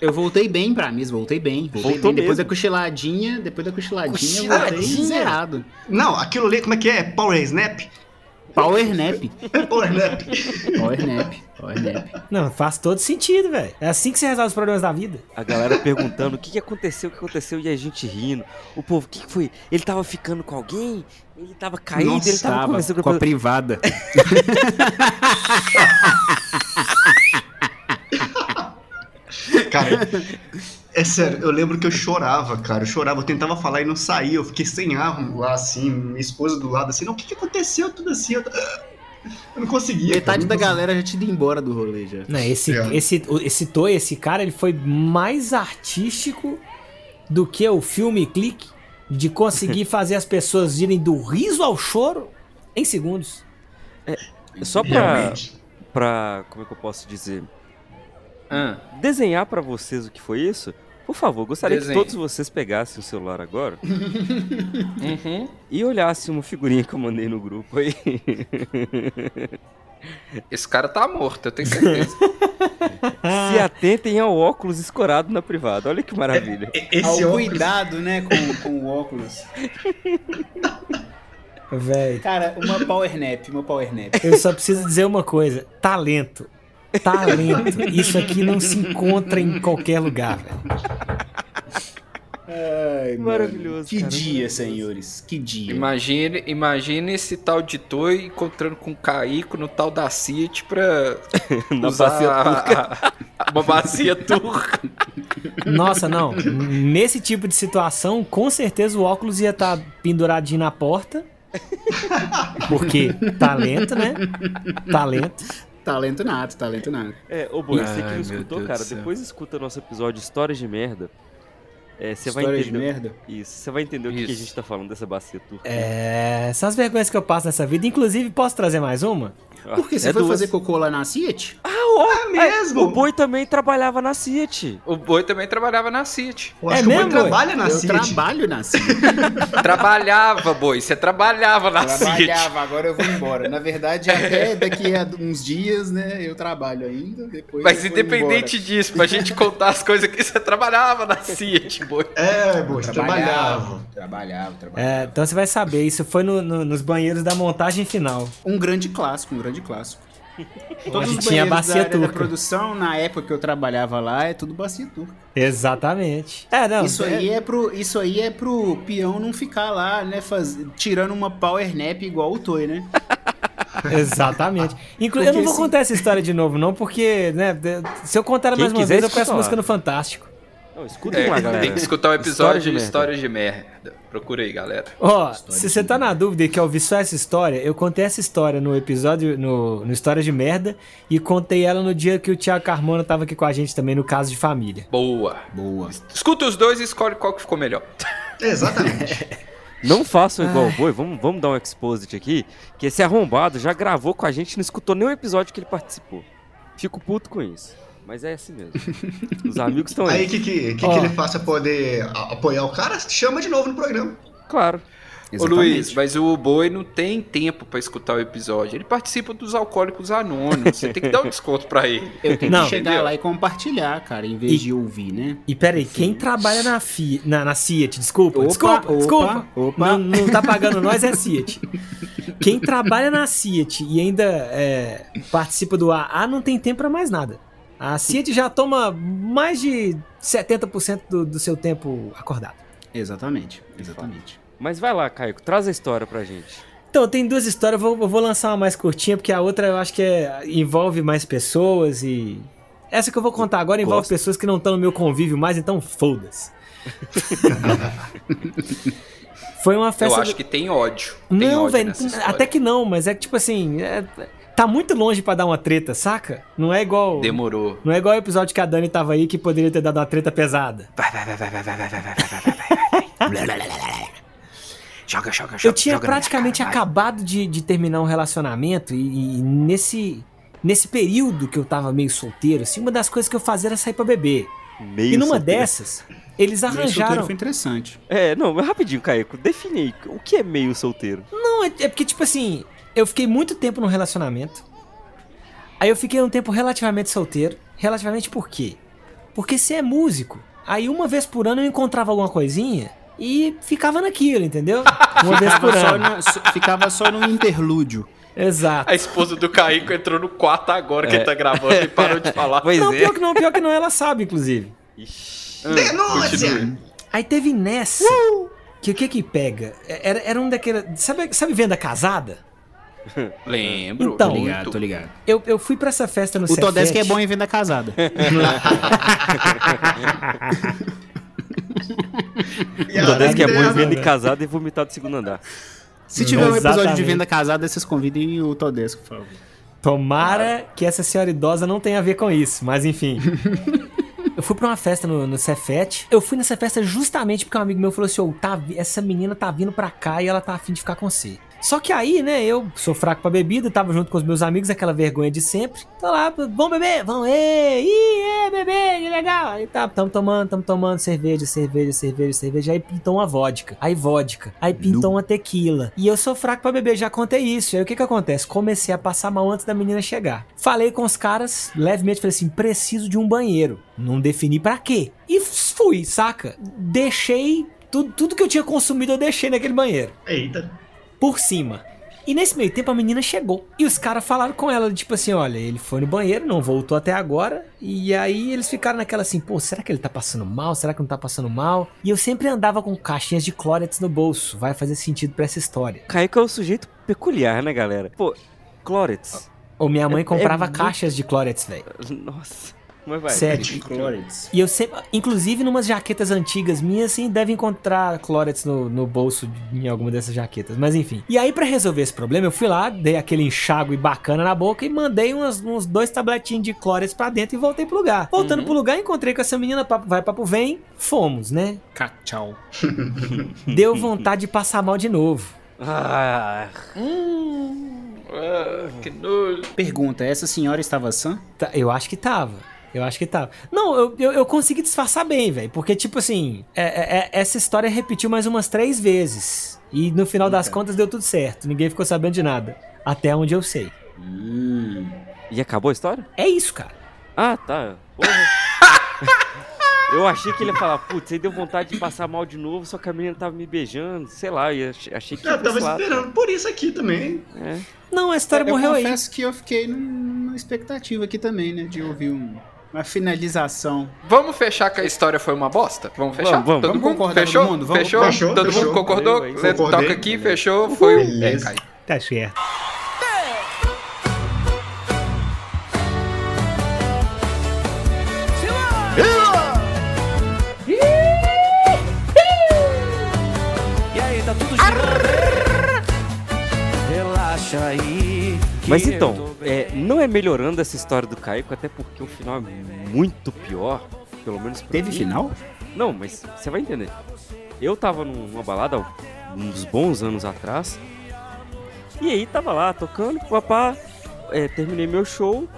Eu voltei bem pra mesa, voltei bem. Voltei Voltou bem. Depois mesmo. da cochiladinha, depois da cochiladinha, eu voltei Cochiladinha? zerado. Não, aquilo ali, como é que é? Power Snap? Power nap. Power Snap. Power nap. Power nap. Não, faz todo sentido, velho. É assim que você resolve os problemas da vida. A galera perguntando o que, que aconteceu, o que aconteceu, e a gente rindo. O povo, o que, que foi? Ele tava ficando com alguém? Ele tava caído, Nossa, ele tava, Tava com a privada. Cara, é sério, eu lembro que eu chorava, cara. Eu chorava, eu tentava falar e não saía. Eu fiquei sem ar lá, assim, minha esposa do lado, assim, não, o que, que aconteceu? Tudo assim. Eu, eu não conseguia. cara, Metade não da conseguia. galera já tinha ido embora do rolê já. Não, esse, É. esse, o- esse Toy, esse cara, ele foi mais artístico do que o filme Clique de conseguir fazer as pessoas irem do riso ao choro em segundos. Só pra, Realmente. pra. Como é que eu posso dizer? Ah, Desenhar pra vocês o que foi isso? Por favor, gostaria Desenhe. que todos vocês pegassem o celular agora uhum. e olhassem uma figurinha que eu mandei no grupo aí. Esse cara tá morto, eu tenho certeza. Se atentem ao óculos escorado na privada. Olha que maravilha. E- Esse Ao óculos, cuidado, né, com, com o óculos. Velho, Cara, uma power nap, uma power nap. eu só preciso dizer uma coisa: talento. Talento. Isso aqui não se encontra em qualquer lugar, velho. Ai, Maravilhoso, Que cara, dia, maravilhoso. senhores. Que dia. Imagine, imagine esse tal de Toy encontrando com o Caico no tal da City pra Na usar bacia a- a- uma bacia turca. Nossa, não. Nesse tipo de situação, com certeza o óculos ia estar penduradinho na porta. Porque talento, né? Talento. Talento nato, talento nato. É, ô Boi, você que não escutou, Deus cara, depois escuta nosso episódio Histórias de Merda. É, você vai História de entender. merda. Isso, você vai entender o que, que a Isso. gente tá falando dessa bacia turca. É, são as vergonhas que eu passo nessa vida. Inclusive, posso trazer mais uma? Ah, Por que você é foi duas. fazer cocô lá na Ciet? É mesmo? O Boi também trabalhava na Ciet. O Boi também trabalhava na City. Eu acho É que o Boi mesmo, trabalha na eu trabalho na Ciet. Trabalhava, Boi, você trabalhava na City. Trabalhava, agora eu vou embora. Na verdade, até daqui a uns dias, né, eu trabalho ainda. Depois Mas independente disso, pra gente contar as coisas que você trabalhava na City, Boi. É, Boi, trabalhava. Trabalhava, trabalhava. É, então você vai saber. Isso foi no- no- nos banheiros da montagem final. Um grande clássico, um grande clássico. Todos os tinha bacia da área da turca. produção, na época que eu trabalhava lá, é tudo bacia turca. Exatamente. É, não. Isso aí é pro, isso aí é pro peão não ficar lá, né, faz, tirando uma power nap igual o Toy, né? Exatamente. Inclu eu não vou assim- contar essa história de novo, não, porque, né, de- se eu contar ela mais uma vez, eu peço música no Fantástico. Não, escutem lá, É, galera. tem que escutar o História episódio de de merda. Histórias de Merda. Procura aí, galera. Ó, se você tá na dúvida e quer ouvir só essa história, eu contei essa história no episódio, no, no Histórias de Merda, e contei ela no dia que o Thiago Carmona tava aqui com a gente também, no caso de família. Boa. Boa. Escuta os dois e escolhe qual que ficou melhor. Exatamente. Não façam igual o boi, vamos, vamos dar um exposit aqui. Que esse arrombado já gravou com a gente e não escutou nenhum episódio que ele participou. Fico puto com isso. Mas é assim mesmo. Os amigos estão Aí aí. o que, que, que, Ó. que ele faz pra poder apoiar o cara? Chama de novo no programa. Claro. Ô Luiz, mas o boi não tem tempo pra escutar o episódio. Ele participa dos alcoólicos anônimos. Você tem que dar um desconto pra ele. Eu tenho Não. que chegar Entendeu? lá e compartilhar, cara, em vez E- de ouvir, né? E peraí, quem trabalha na, FI, na, na Fiat, desculpa, Opa, desculpa, opa, desculpa. opa. Não, não tá pagando nós, é Fiat. Quem trabalha na Fiat e ainda é, participa do AA não tem tempo pra mais nada. A Fiat já toma mais de 70% do, do seu tempo acordado. Exatamente, exatamente. Mas vai lá, Caio, traz a história pra gente. Então, tem duas histórias, eu vou, eu vou lançar uma mais curtinha, porque a outra eu acho que é- envolve mais pessoas e. Essa que eu vou contar agora envolve Gosto. pessoas que não estão no meu convívio mais, então foda-se. Foi uma festa. Eu do- acho que tem ódio. Tem Não, ódio velho, até que não, mas é que tipo assim, é- tá muito longe pra dar uma treta, saca? Não é igual. Demorou. Não é igual o episódio que a Dani tava aí que poderia ter dado uma treta pesada. Joga, joga, joga. Eu tinha joga praticamente cara, vai. acabado de, de terminar um relacionamento e, e nesse, nesse período que eu tava meio solteiro, assim, uma das coisas que eu fazia era sair pra beber. Meio e numa solteiro. dessas, eles Meio solteiro arranjaram. foi interessante. É, não, rapidinho, Caio, define aí. O que é meio solteiro? Não, é, é porque, tipo assim, eu fiquei muito tempo num relacionamento. Aí eu fiquei um tempo relativamente solteiro. Relativamente por quê? Porque você é músico. Aí uma vez por ano eu encontrava alguma coisinha e ficava naquilo, entendeu? Uma vez por Ficava só, ano. só- ficava só no interlúdio. Exato. A esposa do Caico entrou no quarto agora que ele tá gravando e parou de falar. Pois Não, é. pior que não, pior que não, ela sabe, inclusive. Ah, Denúncia! Aí teve nessa. Que o que que pega? Era, era um daqueles. Sabe, sabe venda casada? Lembro. Então. Tô ligado, tô ligado. Eu, eu fui pra essa festa no O Todesco é Cefete. bom em venda casada. Vez que é bom em venda e casado e vomitar do segundo andar. Se tiver um episódio de Exatamente. venda casada, vocês convidem o Todesco, por favor. Tomara que essa senhora idosa não tenha a ver com isso, mas enfim. Eu fui pra uma festa no, no Cefete. Eu fui nessa festa justamente porque um amigo meu falou assim: Ô, tá, essa menina tá vindo pra cá e ela tá afim de ficar com você. Só que aí, né, eu sou fraco pra bebida, tava junto com os meus amigos, aquela vergonha de sempre. Tô lá, vamos beber? Vamos, ê, ih, é, beber, que legal. Aí tá, tamo tomando, tamo tomando cerveja, cerveja, cerveja, cerveja. Aí pintou uma vodka, aí vodka, aí pintou uma tequila. E eu sou fraco pra beber, já contei isso. Aí o que que acontece? Comecei a passar mal antes da menina chegar. Falei com os caras, levemente, falei assim, preciso de um banheiro. Não defini pra quê. E fui, saca? Deixei, tudo, tudo que eu tinha consumido eu deixei naquele banheiro Eita. Por cima. E nesse meio tempo a menina chegou. E os caras falaram com ela, tipo assim, olha, ele foi no banheiro, não voltou até agora. E aí eles ficaram naquela assim, pô, será que ele tá passando mal? Será que não tá passando mal? E eu sempre andava com caixinhas de Clorets no bolso. Vai fazer sentido pra essa história. Caio que é um sujeito peculiar, né, galera? Pô, Clorets. Ou minha mãe É- comprava é muito- caixas de Clorets, velho. Nossa. Mas vai. Sério. Clorets. E eu sempre, inclusive numas jaquetas antigas minhas, assim, deve encontrar Clorets no, no bolso de- em alguma dessas jaquetas. Mas enfim. E aí, pra resolver esse problema, eu fui lá, dei aquele enxágue bacana na boca e mandei umas- uns dois tabletinhos de Clorets pra dentro e voltei pro lugar. Voltando pro lugar, encontrei com essa menina, papo vai, papo vem, fomos, né? Tchau. Deu vontade de passar mal de novo. Ah, Ah, que nojo. Pergunta, essa senhora estava sã? Tá, Eu acho que tava. Eu acho que tava. Não, eu, eu, eu consegui disfarçar bem, velho. Porque, tipo assim, é- é- é- essa história repetiu mais umas três vezes. E no final das contas deu tudo certo. Ninguém ficou sabendo de nada. Até onde eu sei. Hum. E acabou a história? É isso, cara. Ah, tá. Porra. Eu achei que ele ia falar, putz, aí deu vontade de passar mal de novo, só que a menina tava me beijando, sei lá, e achei, achei que Eu tava lado. esperando por isso aqui também. É. Não, a história eu morreu aí. confesso que eu fiquei numa expectativa aqui também, né? De ouvir um- uma finalização. Vamos fechar que a história foi uma bosta? Vamos fechar? Vamos, vamos. Todo vamos mundo? Fechou? Todo mundo? Vamos, fechou? fechou? Todo fechou. mundo concordou? Valeu, Você Concordei. toca aqui, Valeu. fechou, foi. Beleza. É, tá certo. Mas então, é, não é melhorando essa história do Caico, até porque o final é muito pior, pelo menos pra Teve mim. final? Não, mas você vai entender. Eu tava num- numa balada uns bons anos atrás. E aí tava lá tocando, papá, é, terminei meu show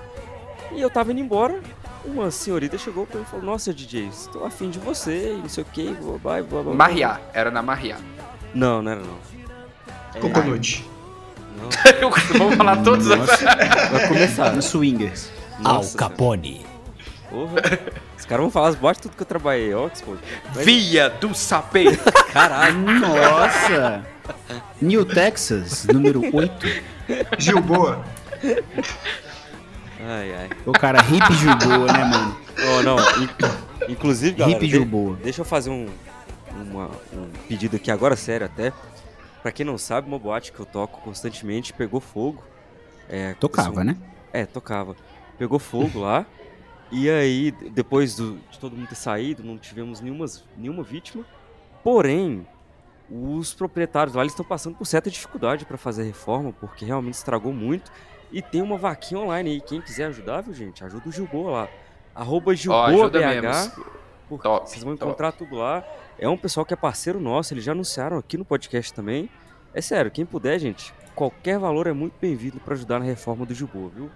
e eu tava indo embora. Uma senhorita chegou pra mim e falou: Nossa, DJ, estou afim de você, e não sei o que, blá blá blá blá. Marriá, era na Marriá. Não, não era não. É, Coconut. não. Vamos falar todos Nossa, Vai começar. no Swingers. Al Nossa Capone. Porra. Os caras vão falar as botes tudo que eu trabalhei, Oxford. Mas- Via do Sapê. Caralho. Nossa! New Texas, número 8. Gilboa. Ai, ai. O cara hip Gilboa, né, mano? Oh, não. in- inclusive, galera, Hip de- Gilboa. deixa eu fazer um, uma- um pedido aqui agora, sério até. Pra quem não sabe, uma boate que eu toco constantemente pegou fogo. É, Tocava, assim, né? É, tocava. Pegou fogo lá. E aí, depois do- de todo mundo ter saído, não tivemos nenhuma, nenhuma vítima. Porém, os proprietários lá eles estão passando por certa dificuldade para fazer a reforma, porque realmente estragou muito. E tem uma vaquinha online aí. Quem quiser ajudar, viu, gente? Ajuda o Gilboa lá. Arroba Ó, ajuda GilboaBH. Porque Top, vocês vão top. encontrar tudo lá. É um pessoal que é parceiro nosso, eles já anunciaram aqui no podcast também. É sério, quem puder, gente, qualquer valor é muito bem-vindo para ajudar na reforma do Gilboa, viu?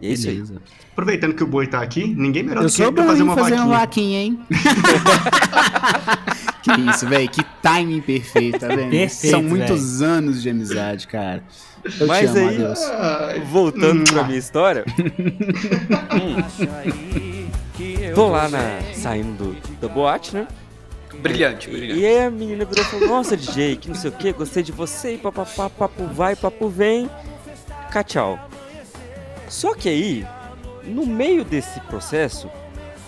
E é isso aí. Aproveitando que o boi tá aqui, ninguém melhor Eu do que ele sou pra fazer uma fazer vaquinha. uma vaquinha, hein? que isso, velho. Que timing perfeito, tá vendo? Perfeito, São muitos anos de amizade, cara. Eu Mas te amo, aí- Voltando pra minha história. Tô lá na, saindo do- da boate, né? Brilhante, E, brilhante. e aí a menina virou e falou, nossa DJ, que não sei o que, gostei de você, e papapá, papo vai, papo vem, cá tchau. Só que aí, no meio desse processo,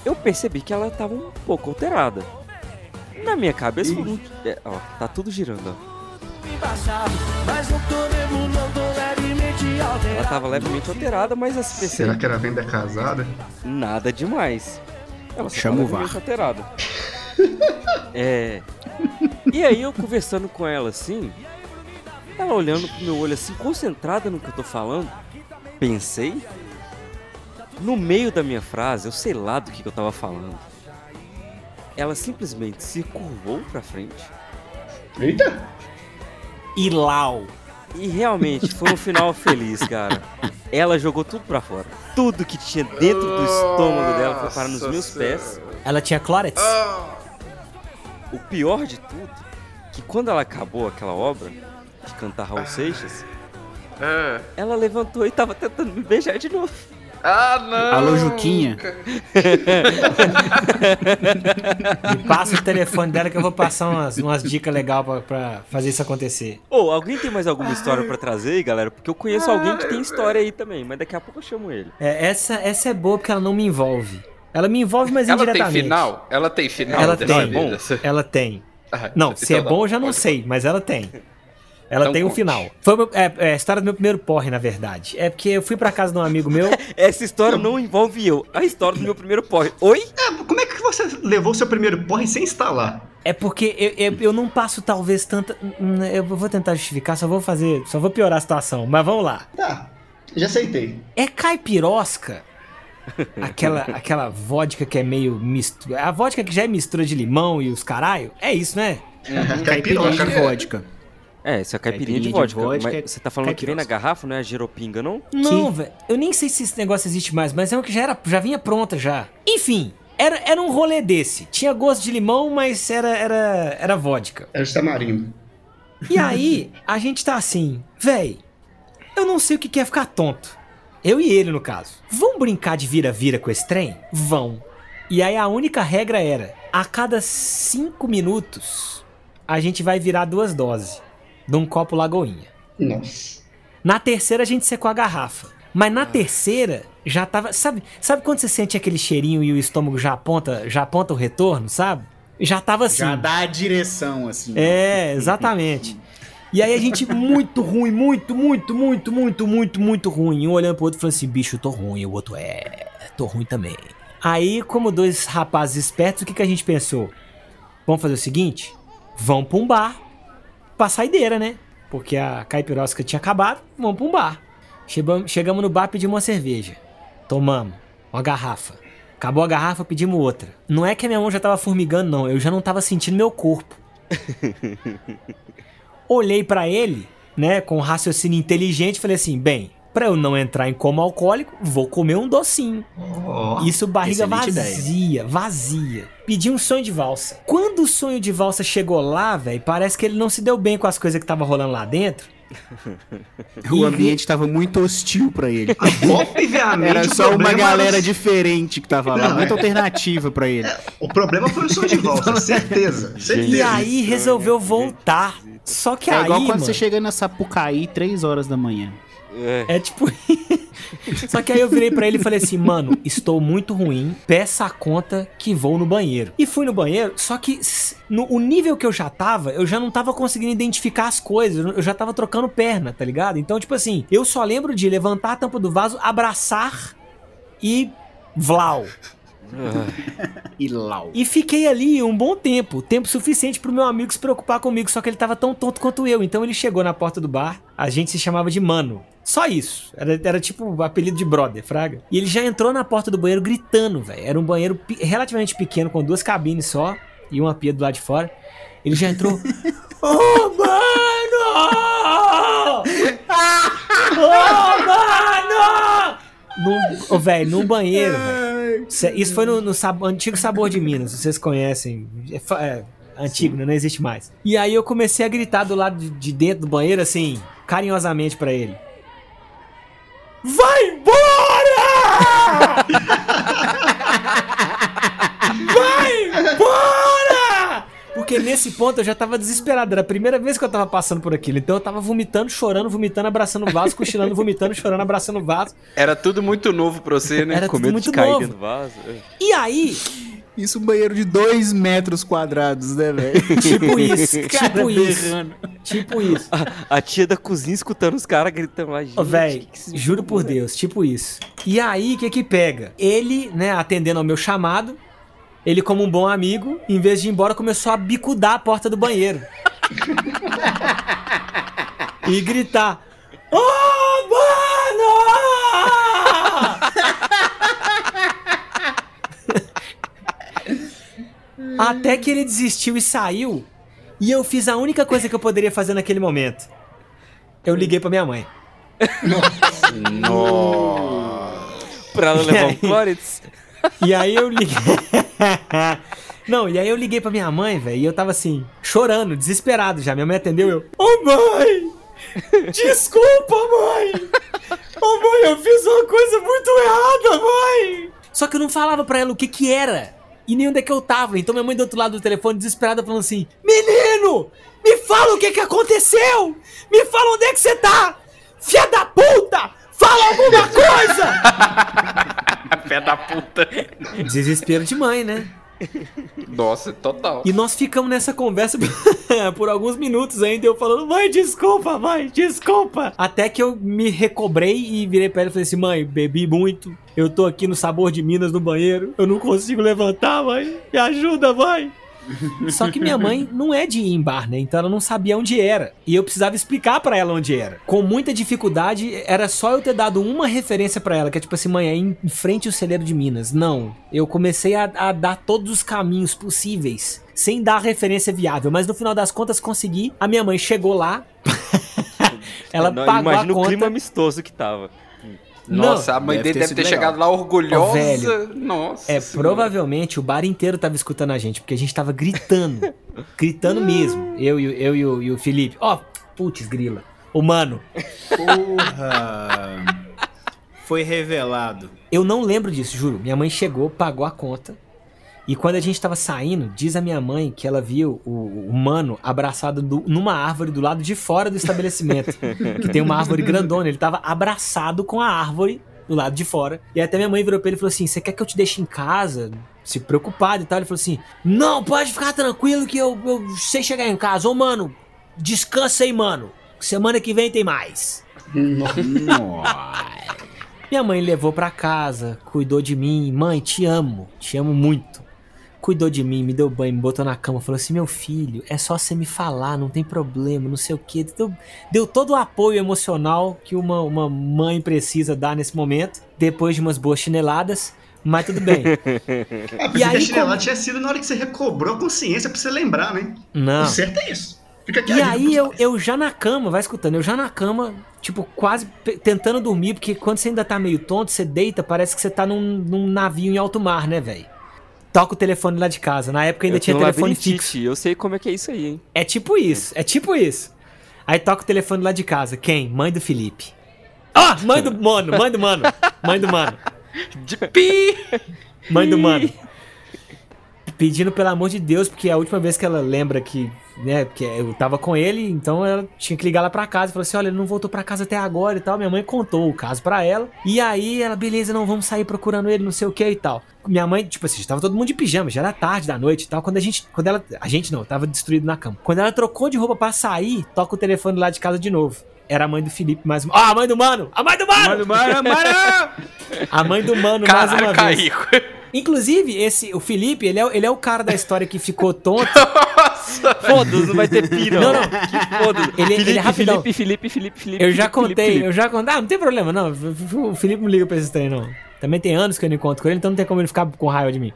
eu percebi que ela tava um pouco alterada. Na minha cabeça, não- é, ó, tá tudo girando, ó. Ela tava levemente alterada, mas assim, Será que era venda casada? nada demais. Ela só Chama tava o VAR. levemente alterada. É. E aí eu conversando com ela assim, ela olhando pro meu olho assim, concentrada no que eu tô falando, pensei. No meio da minha frase, eu sei lá do que, que eu tava falando. Ela simplesmente se curvou pra frente. Eita! E Lau. E realmente foi um final feliz, cara. Ela jogou tudo pra fora. Tudo que tinha dentro do estômago dela foi parar nos meus pés. Ela tinha clorets? O pior de tudo, que quando ela acabou aquela obra de cantar Raul Seixas, Ah, ela levantou e tava tentando me beijar de novo. Ah, não! Alô, Juquinha. Me passa o telefone dela que eu vou passar umas, umas dicas legais pra, pra fazer isso acontecer. Ô, alguém tem mais alguma história pra trazer aí, galera? Porque eu conheço alguém que tem história aí também, mas daqui a pouco eu chamo ele. É, essa, essa é boa porque ela não me envolve. Ela me envolve, mas Ela tem indiretamente. final? Ela tem final? Ela tem. vida? Ela tem. Ah, Não, se então é tá bom eu já não pode sei, mas ela tem. Ela Então tem um conte. final. Foi meu- é, é a história do meu primeiro porre, na verdade. É porque eu fui pra casa de um amigo meu. Essa história não envolve eu. A história do meu primeiro porre. Oi? É, como é que você levou seu primeiro porre sem instalar? É porque eu, eu, eu não passo talvez tanta. hum, Eu vou tentar justificar, só vou fazer. Só vou piorar a situação. Mas vamos lá. Tá, já aceitei. É caipirosca. Aquela, aquela vodka que é meio mistura. A vodka que já é mistura de limão e os caralho. É isso, né? Caipirinha Caipirosca. de vodka. É, isso é caipirinha, Caipirinha de de vodka. vodka mas é você tá falando que vem na garrafa, não é a giropinga, não? Não, velho. Eu nem sei se esse negócio existe mais, mas é uma que já, era, já vinha pronta já. Enfim, era, era um rolê desse. Tinha gosto de limão, mas era, era, era vodka. Era de tamarindo. E aí, a gente tá assim, véi, eu não sei o que que é ficar tonto. Eu e ele, no caso. Vão brincar de vira-vira com esse trem? Vão. E aí a única regra era, a cada cinco minutos, a gente vai virar duas doses. De um copo lagoinha. Nossa. Na terceira a gente secou a garrafa. Mas na terceira já tava. Sabe, sabe quando você sente aquele cheirinho e o estômago já aponta, já aponta o retorno, sabe? Já tava assim. Já dá a direção, assim. É, exatamente. E aí a gente, muito ruim, muito, muito, muito, muito, muito, muito ruim. Um olhando pro outro falando assim, bicho, eu tô ruim. E o outro, é, tô ruim também. Aí, como dois rapazes espertos, o que, que a gente pensou? Vamos fazer o seguinte? Vamos pra um bar. Pra saideira, né? Porque a caipirosca tinha acabado, vamos pra um bar. Chegamos, no bar, pedimos uma cerveja. Tomamos. Uma garrafa. Acabou a garrafa, pedimos outra. Não é que a minha mão já tava formigando, não. Eu já não tava sentindo meu corpo. Olhei pra ele, né, com um raciocínio inteligente, falei assim: bem, pra eu não entrar em coma alcoólico, vou comer um docinho. Isso barriga vazia, vazia. Pedi um sonho de valsa. Quando o sonho de valsa chegou lá, velho, parece que ele não se deu bem com as coisas que tava rolando lá dentro. O ambiente tava muito hostil pra ele. Obviamente, Era só uma galera era- diferente que tava lá, Não, muita é. alternativa pra ele. O problema foi o som de volta, certeza. certeza. E aí resolveu voltar. Só que É aí, igual quando mano, você chega na Sapucaí 3 horas da manhã. É tipo. Só que aí eu virei pra ele e falei assim, mano, estou muito ruim, peça a conta que vou no banheiro. E fui no banheiro, só que no o nível que eu já tava, eu já não tava conseguindo identificar as coisas, eu já tava trocando perna, tá ligado? Então, tipo assim, eu só lembro de levantar a tampa do vaso, abraçar e. Vlau. E lau. E fiquei ali um bom tempo, tempo suficiente pro meu amigo se preocupar comigo, só que ele tava tão tonto quanto eu. Então ele chegou na porta do bar, a gente se chamava de Mano. Só isso. Era, era tipo o apelido de brother, fraga. E ele já entrou na porta do banheiro gritando, velho. Era um banheiro pe- relativamente pequeno, com duas cabines só e uma pia do lado de fora. Ele já entrou. Ô, mano! Ô, mano! Num, ô, velho, num banheiro, velho. Isso foi no, no sab- antigo Sabor de Minas, vocês conhecem. É, é, antigo, né? Não existe mais. E aí eu comecei a gritar do lado de, de dentro do banheiro, assim, carinhosamente pra ele. Vai embora! Vai embora! Porque nesse ponto eu já tava desesperado. Era a primeira vez que eu tava passando por aquilo. Então eu tava vomitando, chorando, vomitando, abraçando o vaso, cochilando, vomitando, chorando, abraçando o vaso. Era tudo muito novo pra você, né? Era Com tudo medo muito de cair novo. dentro do vaso. É. E aí, Isso um banheiro de 2 metros quadrados, né, velho? tipo isso, Cara tipo isso, berrando. tipo isso. A tia da cozinha escutando os caras gritando lá. Ô, gente, esse juro por é?" Deus, tipo isso. E aí, o que que pega? Ele, né, atendendo ao meu chamado, ele como um bom amigo, em vez de ir embora, começou a bicudar a porta do banheiro. e gritar, Ô, mano! Até que ele desistiu e saiu, e eu fiz a única coisa que eu poderia fazer naquele momento. Eu liguei pra minha mãe. Pra ela levar um aí? E aí eu liguei. Não, e aí eu liguei pra minha mãe, velho, e eu tava assim, chorando, desesperado já. Minha mãe atendeu eu. Ô mãe! Desculpa, mãe! Ô mãe, eu fiz uma coisa muito errada, mãe! Só que eu não falava pra ela o que que era. E nem onde é que eu tava. Então minha mãe do outro lado do telefone, desesperada, falando assim: Menino! Me fala o que que aconteceu! Me fala onde é que você tá! Fia da puta! Fala alguma coisa! Pé da puta. Desespero de mãe, né? Nossa, total. E nós ficamos nessa conversa por alguns minutos ainda, eu falando, mãe, desculpa, mãe, desculpa. Até que eu me recobrei e virei pra ela e falei assim, mãe, bebi muito, eu tô aqui no sabor de Minas no banheiro, eu não consigo levantar, mãe, me ajuda, mãe. Só que minha mãe não é de ir em bar, né? Então ela não sabia onde era. E eu precisava explicar pra ela onde era. Com muita dificuldade, era só eu ter dado uma referência pra ela, que é tipo assim, mãe, é em frente ao celeiro de Minas. Não. Eu comecei a, a dar todos os caminhos possíveis, sem dar referência viável. Mas no final das contas consegui. A minha mãe chegou lá. ela Não, pagou a Imagina o conta. clima amistoso que tava. Nossa, a mãe deve dele ter deve ter legal. chegado lá orgulhosa. Ô, velho, Nossa. É, Senhora. provavelmente o bar inteiro tava escutando a gente, porque a gente tava gritando. gritando mesmo. Eu, e o- eu e o, Felipe. Ó, putz, grila. O mano. Porra. Foi revelado. Eu não lembro disso, juro. Minha mãe chegou, pagou a conta. E quando a gente tava saindo, diz a minha mãe que ela viu o, o mano abraçado do- numa árvore do lado de fora do estabelecimento. que tem uma árvore grandona. Ele tava abraçado com a árvore do lado de fora. E até minha mãe virou pra ele e falou assim: Você quer que eu te deixe em casa? Se preocupado e tal. Ele falou assim: Não, pode ficar tranquilo que eu, eu sei chegar em casa. Ô, mano, descansa aí, mano. Semana que vem tem mais. Minha mãe levou pra casa, cuidou de mim. Mãe, te amo, te amo muito. Cuidou de mim, me deu banho, me botou na cama, falou assim: meu filho, é só você me falar, não tem problema, não sei o quê. Deu, deu todo o apoio emocional que uma, uma mãe precisa dar nesse momento, depois de umas boas chineladas. Mas tudo bem. Ah, E aí, a chinelada como- tinha sido na hora que você recobrou a consciência pra você lembrar, né? Não. O certo é isso. Fica aqui E aí eu, eu já na cama, vai escutando, eu já na cama, tipo, quase tentando dormir, porque quando você ainda tá meio tonto, você deita, parece que você tá num, num navio em alto mar, né, velho? Toca o telefone lá de casa. Na época ainda Eu tinha telefone fixo. Eu sei como é que é isso aí, hein? É tipo isso, é tipo isso. Aí toca o telefone lá de casa. Quem? Mãe do Felipe. Ah, mãe do mano, mãe do mano, mãe do mano, De pi! mãe do mano. Pedindo pelo amor de Deus, porque é a última vez que ela lembra que, né, que eu tava com ele, então ela tinha que ligar lá pra casa. Falou assim: olha, ele não voltou pra casa até agora e tal. Minha mãe contou o caso pra ela. E aí ela, beleza, não, vamos sair procurando ele, não sei o que e tal. Minha mãe, tipo assim, já tava todo mundo de pijama, já era tarde da noite e tal. Quando a gente, quando ela, a gente não, tava destruído na cama. Quando ela trocou de roupa pra sair, toca o telefone lá de casa de novo. Era a mãe do Felipe mais uma. Ah, a mãe do mano! A mãe do mano! A mãe do mano mais Caralho, uma vez. Inclusive, esse, o Felipe, ele é, ele é o cara da história que ficou tonto. Foda-se, não vai ter pi, não. Não. Que foda-se. Ele- ele Felipe, é rapidão. Felipe, Felipe, Felipe, Felipe. Eu já Felipe, contei, Felipe. eu já contei. Ah, não tem problema, não. O Felipe não liga pra esses trem, não. Também tem anos que eu não encontro com ele, então não tem como ele ficar com raiva de mim.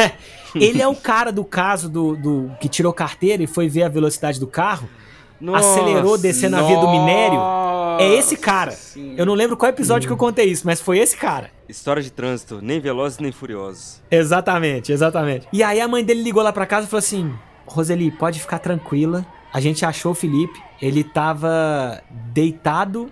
ele é o cara do caso do, do que tirou carteira e foi ver a velocidade do carro, Nossa, acelerou descendo a via do minério. É esse cara. Sim. Eu não lembro qual episódio que eu contei isso, mas foi esse cara. História de trânsito, nem velozes nem furiosos. Exatamente, exatamente. E aí a mãe dele ligou lá pra casa e falou assim: Roseli, pode ficar tranquila. A gente achou o Felipe. Ele tava deitado.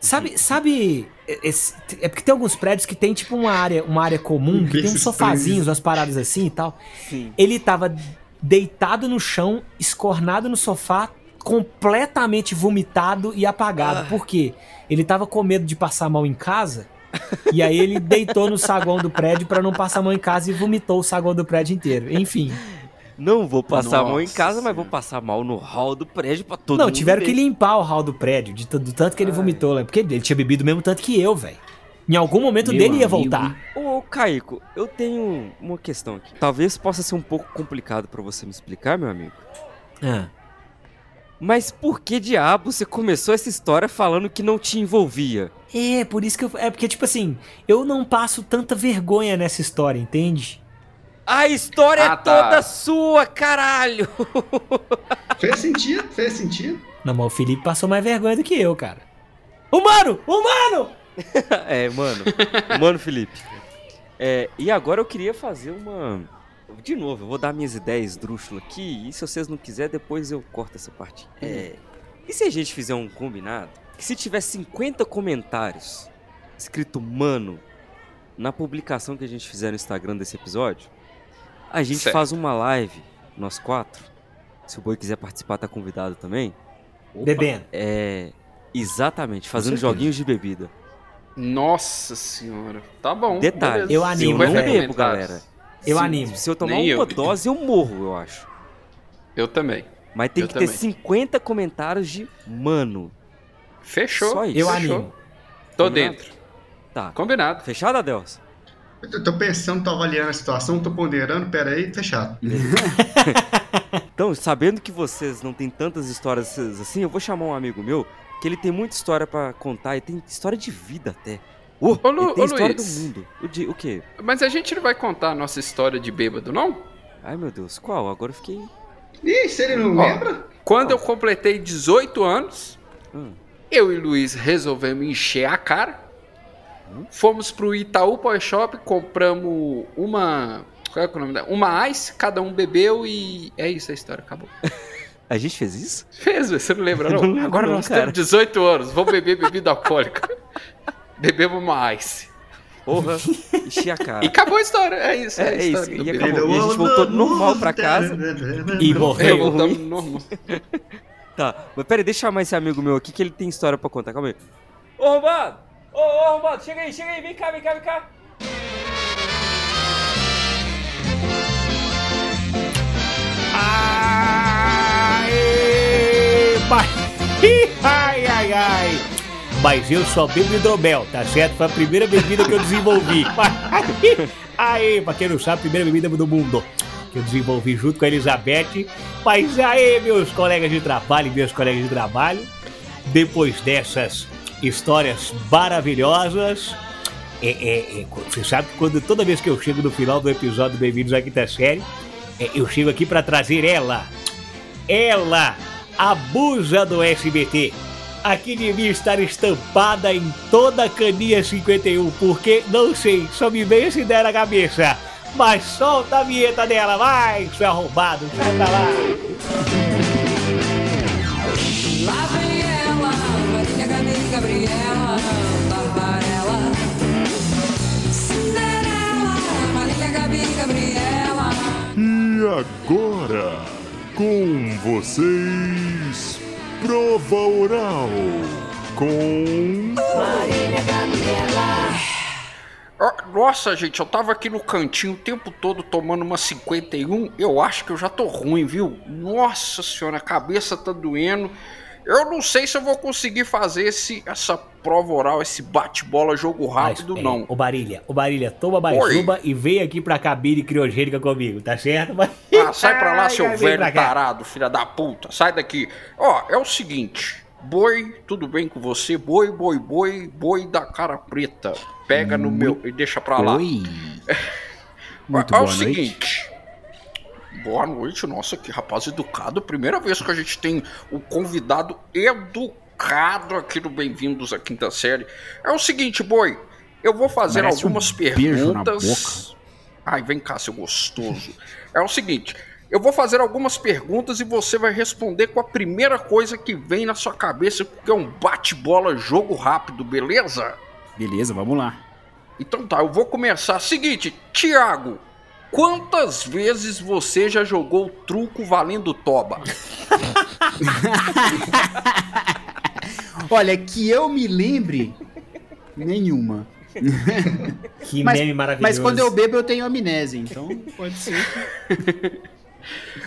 Sabe, sabe. esse- é porque tem alguns prédios que tem tipo uma área, uma área comum, que tem uns sofazinhos, umas paradas assim e tal. Sim. Ele tava deitado no chão, escornado no sofá, completamente vomitado e apagado. Por quê? Ele tava com medo de passar mal em casa. E aí ele deitou no saguão do prédio pra não passar mal em casa e vomitou o saguão do prédio inteiro. Enfim. Não vou passar mal em Nossa casa, mas vou passar mal no hall do prédio pra todo não, mundo tiveram ver. que limpar o hall do prédio, de do tanto que ele vomitou lá. Porque ele tinha bebido o mesmo tanto que eu, velho. Em algum momento Meu dele ia amigo. voltar. Ô, Caico, eu tenho uma questão aqui. Talvez possa ser um pouco complicado pra você me explicar, meu amigo. Ah. Mas por que diabo você começou essa história falando que não te envolvia? É, por isso que eu. É porque, tipo assim, eu não passo tanta vergonha nessa história, entende? A história Ah, é tá. toda sua, caralho! Fez sentido, fez sentido. Não, mas o Felipe passou mais vergonha do que eu, cara. Humano! Humano! é, mano. Mano, Felipe. É, e agora eu queria fazer uma. De novo, eu vou dar minhas ideias esdrúxulas aqui. E se vocês não quiserem, depois eu corto essa parte. É. E se a gente fizer um combinado? Que se tiver 50 comentários escrito mano na publicação que a gente fizer no Instagram desse episódio, a gente Certo. faz uma live, nós quatro. Se o boi quiser participar, tá convidado também. Bebendo. É. Exatamente, fazendo joguinhos de bebida. Nossa senhora. Tá bom. Detalhe, beleza. eu animo, eu não 50 velho. bebo, galera. Eu Se- animo. Se eu tomar Nem uma eu. dose, eu morro, eu acho. Eu também. Mas tem Eu que ter também. 50 comentários de mano. Fechou. Só isso. Eu Fechou. animo. Tô Combinado? dentro. Tá. Combinado. Fechado, Adelson? Eu tô- tô pensando, tô avaliando a situação, tô ponderando, pera aí, fechado. Então, sabendo que vocês não têm tantas histórias assim, eu vou chamar um amigo meu que ele tem muita história pra contar e tem história de vida até. Uh, Ô, Lu- ô, história Luiz. do mundo. O, de, o quê? Mas a gente não vai contar a nossa história de bêbado, não? Ai, meu Deus, qual? Agora eu fiquei... Ih, se ele não Ó. lembra? Quando eu completei 18 anos, Hum. eu e Luiz resolvemos encher a cara. Hum. Fomos pro Itaú Power Shop, compramos uma. Qual é, é o nome dela? Uma ice, cada um bebeu e. É isso a história, acabou. A gente fez isso? Fez, você não lembra, não? Não lembro Agora não, nós cara. temos 18 anos, vamos beber bebida alcoólica. Bebemos uma ice. Porra, enchi a cara. E acabou a história, é isso. É, a é isso, e acabou. E a gente voltou normal pra casa. E É, morreu. voltamos no normal. Tá, mas peraí, deixa eu chamar esse amigo meu aqui que ele tem história pra contar. Calma aí. Ô, Arrombado! Ô, ô, Arrombado, chega aí, chega aí, vem cá, vem cá, vem cá. Aê. Ai, ai, ai. Mas eu só bebo hidromel, tá certo? Foi a primeira bebida que eu desenvolvi. Aí, pra quem não sabe, a primeira bebida do mundo que eu desenvolvi junto com a Elizabeth. Mas aí, meus colegas de trabalho e meus colegas de trabalho, depois dessas histórias maravilhosas, é, é, é, você sabe que quando, toda vez que eu chego no final do episódio Bem-vindos à Quinta Série, é, eu chego aqui pra trazer ela. Ela, a busa do SBT. Aqui devia estar estampada em toda a caninha 51, porque não sei, só me veio essa ideia na cabeça. Mas solta a vinheta dela, vai, seu arrombado, sai pra lá. Lá vem ela, Marília Gabriela, Gabriela, Barbarella. Cinderela, Marília Gabi, Gabriela. E agora, com vocês, prova oral com. Marília Gabriela. Ah, Nossa, gente, eu tava aqui no cantinho o tempo todo tomando uma 51. Eu acho que eu já tô ruim, viu? Nossa senhora, a cabeça tá doendo. Eu não sei se eu vou conseguir fazer esse, essa prova oral, esse bate-bola jogo rápido, Mas, é, não. Ô Barilha, ô Barilha, toma mais Oi. uma e vem aqui pra cabine criogênica comigo, tá certo? Mas- Ah, sai pra lá, Ai, seu velho tarado, filha da puta. Sai daqui. Ó, é o seguinte. Boi, tudo bem com você? Boi, boi, boi, boi da cara preta. Pega no meu e deixa pra lá. Oi. Muito é boa o noite. Boa noite, nossa, que rapaz educado. Primeira vez que a gente tem o convidado educado aqui no Bem-vindos à Quinta Série. É o seguinte, boi. Eu vou fazer Merece algumas um perguntas. Ai, vem cá, seu gostoso. é o seguinte. Eu vou fazer algumas perguntas e você vai responder com a primeira coisa que vem na sua cabeça, porque é um bate-bola jogo rápido, beleza? Beleza, vamos lá. Então tá, eu vou começar. Seguinte, Thiago, quantas vezes você já jogou truco valendo toba? Olha, que eu me lembre, nenhuma. Que mas, meme maravilhoso. Mas quando eu bebo, eu tenho amnésia, então pode ser.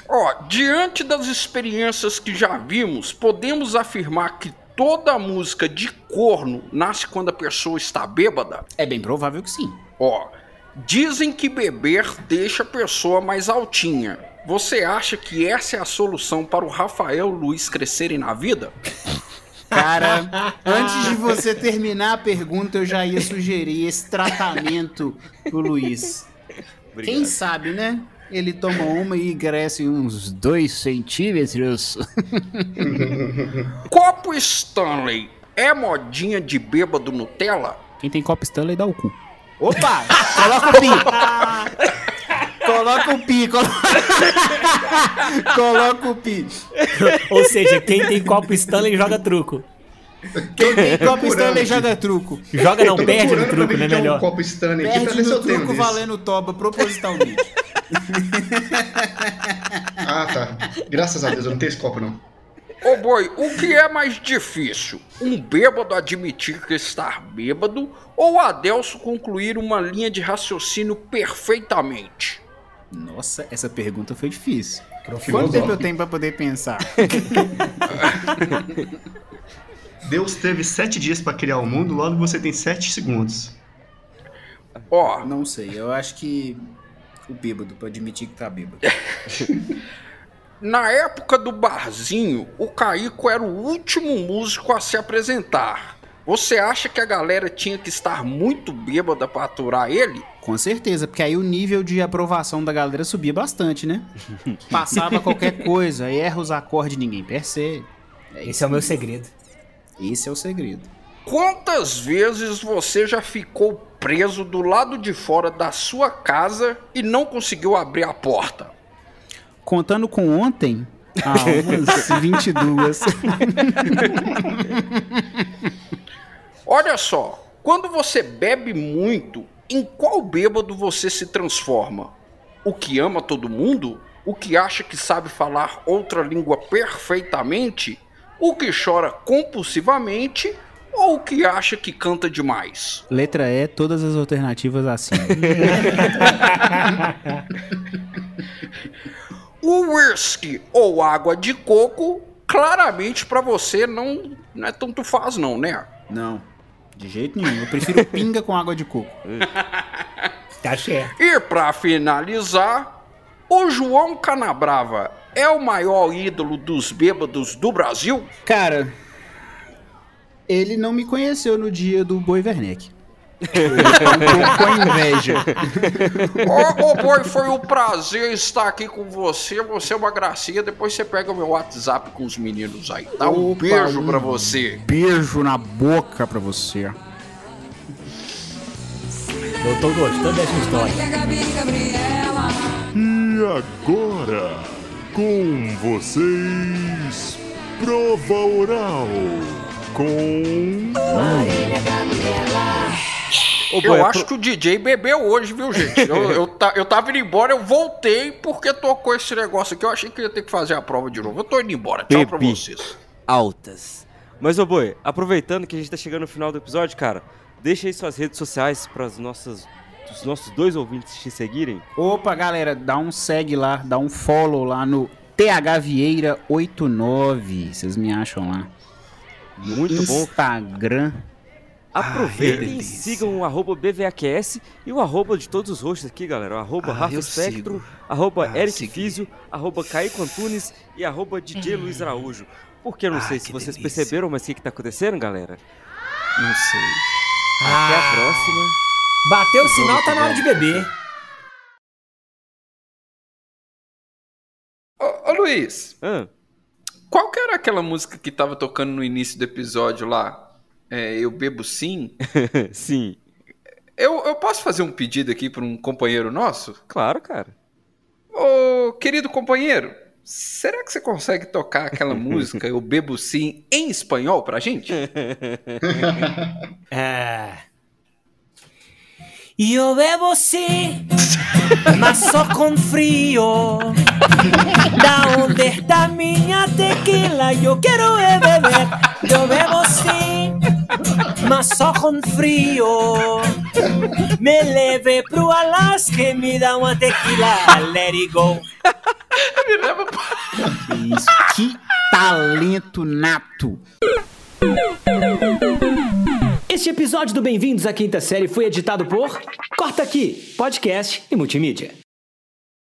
Ó, diante das experiências que já vimos, podemos afirmar que toda música de corno nasce quando a pessoa está bêbada? É bem provável que sim. Ó, dizem que beber deixa a pessoa mais altinha. Você acha que essa é a solução para o Rafael e o Luiz crescerem na vida? Cara, antes de você terminar a pergunta, eu já ia sugerir esse tratamento pro Luiz. Quem sabe, né? Ele toma uma e cresce uns dois centímetros. Copo Stanley é modinha de bêbado Nutella? Quem tem copo Stanley dá o cu. Opa! Coloca o pi! Coloca o pi, colo- coloca o pi. Ou seja, quem tem copo Stanley joga truco. Quem tem copo Stanley joga truco. Joga não, perde no truco, né? é um Melhor. copo Stanley aqui pra Perde ver se eu tenho truco desse. valendo toba propositalmente. Ah, tá. Graças a Deus, eu não tenho esse copo, não. Ô boi, o que é mais difícil? Um bêbado admitir que está bêbado ou o Adelso concluir uma linha de raciocínio perfeitamente? Nossa, essa pergunta foi difícil. Quanto tempo eu tenho pra poder pensar? Deus teve sete dias pra criar o mundo, logo você tem sete segundos. Ó, Não sei, eu acho que o bêbado, pra admitir que tá bêbado. na época do barzinho, o Caíco era o último músico a se apresentar. Você acha que a galera tinha que estar muito bêbada pra aturar ele? Com certeza, porque aí o nível de aprovação da galera subia bastante, né? Passava qualquer coisa, erra os acordes, ninguém percebe. Esse é o meu segredo. Esse é o segredo. Quantas vezes você já ficou preso do lado de fora da sua casa e não conseguiu abrir a porta? Contando com ontem, ah, umas 22. Olha só, quando você bebe muito, em qual bêbado você se transforma? O que ama todo mundo? O que acha que sabe falar outra língua perfeitamente? O que chora compulsivamente? Ou o que acha que canta demais? Letra E, todas as alternativas assim. O whisky ou água de coco, claramente pra você não, não é tanto faz não, né? Não, de jeito nenhum. Eu prefiro pinga com água de coco. Tá certo. E pra finalizar, o João Canabrava é o maior ídolo dos bêbados do Brasil? Cara, ele não me conheceu no dia do Boi Werneck. Com inveja. Ô, ô boi, foi um prazer estar aqui com você. Você é uma gracinha. Depois você pega o meu WhatsApp com os meninos aí. Dá um Opa, beijo um pra você. Beijo na boca pra você. Eu tô gostando dessa história. E agora, com vocês, prova oral com. Ô, Eu boy, acho que o DJ bebeu hoje, viu, gente? Eu, eu, ta- eu tava indo embora, eu voltei porque tocou esse negócio aqui. Eu achei que eu ia ter que fazer a prova de novo. Eu tô indo embora. Tchau pra Bebi. vocês. altas. Mas, ô boi, aproveitando que a gente tá chegando no final do episódio, cara, deixa aí suas redes sociais para os nossos nossos dois ouvintes te seguirem. Opa, galera, dá um segue lá, dá um follow lá no THVieira89. Vocês me acham lá. Muito bom. Instagram. Aproveitem Ai, e sigam o arroba BVAQS e o arroba de todos os hosts aqui, galera. O arroba Ah, Rafa eu Spectro, sigo. arroba Ah, Eric. Físio, arroba Caico Antunes e arroba DJ Luiz Araújo. Porque eu não Ah, sei se vocês delícia. perceberam, mas o que, que tá acontecendo, galera? Não sei. Até a próxima. Bateu o sinal, tá na hora de beber. Ô, ô, Luiz, Ah, qual que era aquela música que tava tocando no início do episódio lá? É, eu bebo sim? sim, Eu, eu posso fazer um pedido aqui pra um companheiro nosso? claro, cara. Ô, querido companheiro, será que você consegue tocar aquela música Eu Bebo Sim em espanhol pra gente? É. Yo bebo sí, mas só com frio. Da onde está minha tequila? Eu quero é beber. Yo bebo sí, mas só com frio. Me leve pro Alasca e me dá uma tequila. Let it go. Me leva. Que isso, que talento nato. Este episódio do Bem-vindos à Quinta Série foi editado por Corta Aqui, podcast e multimídia.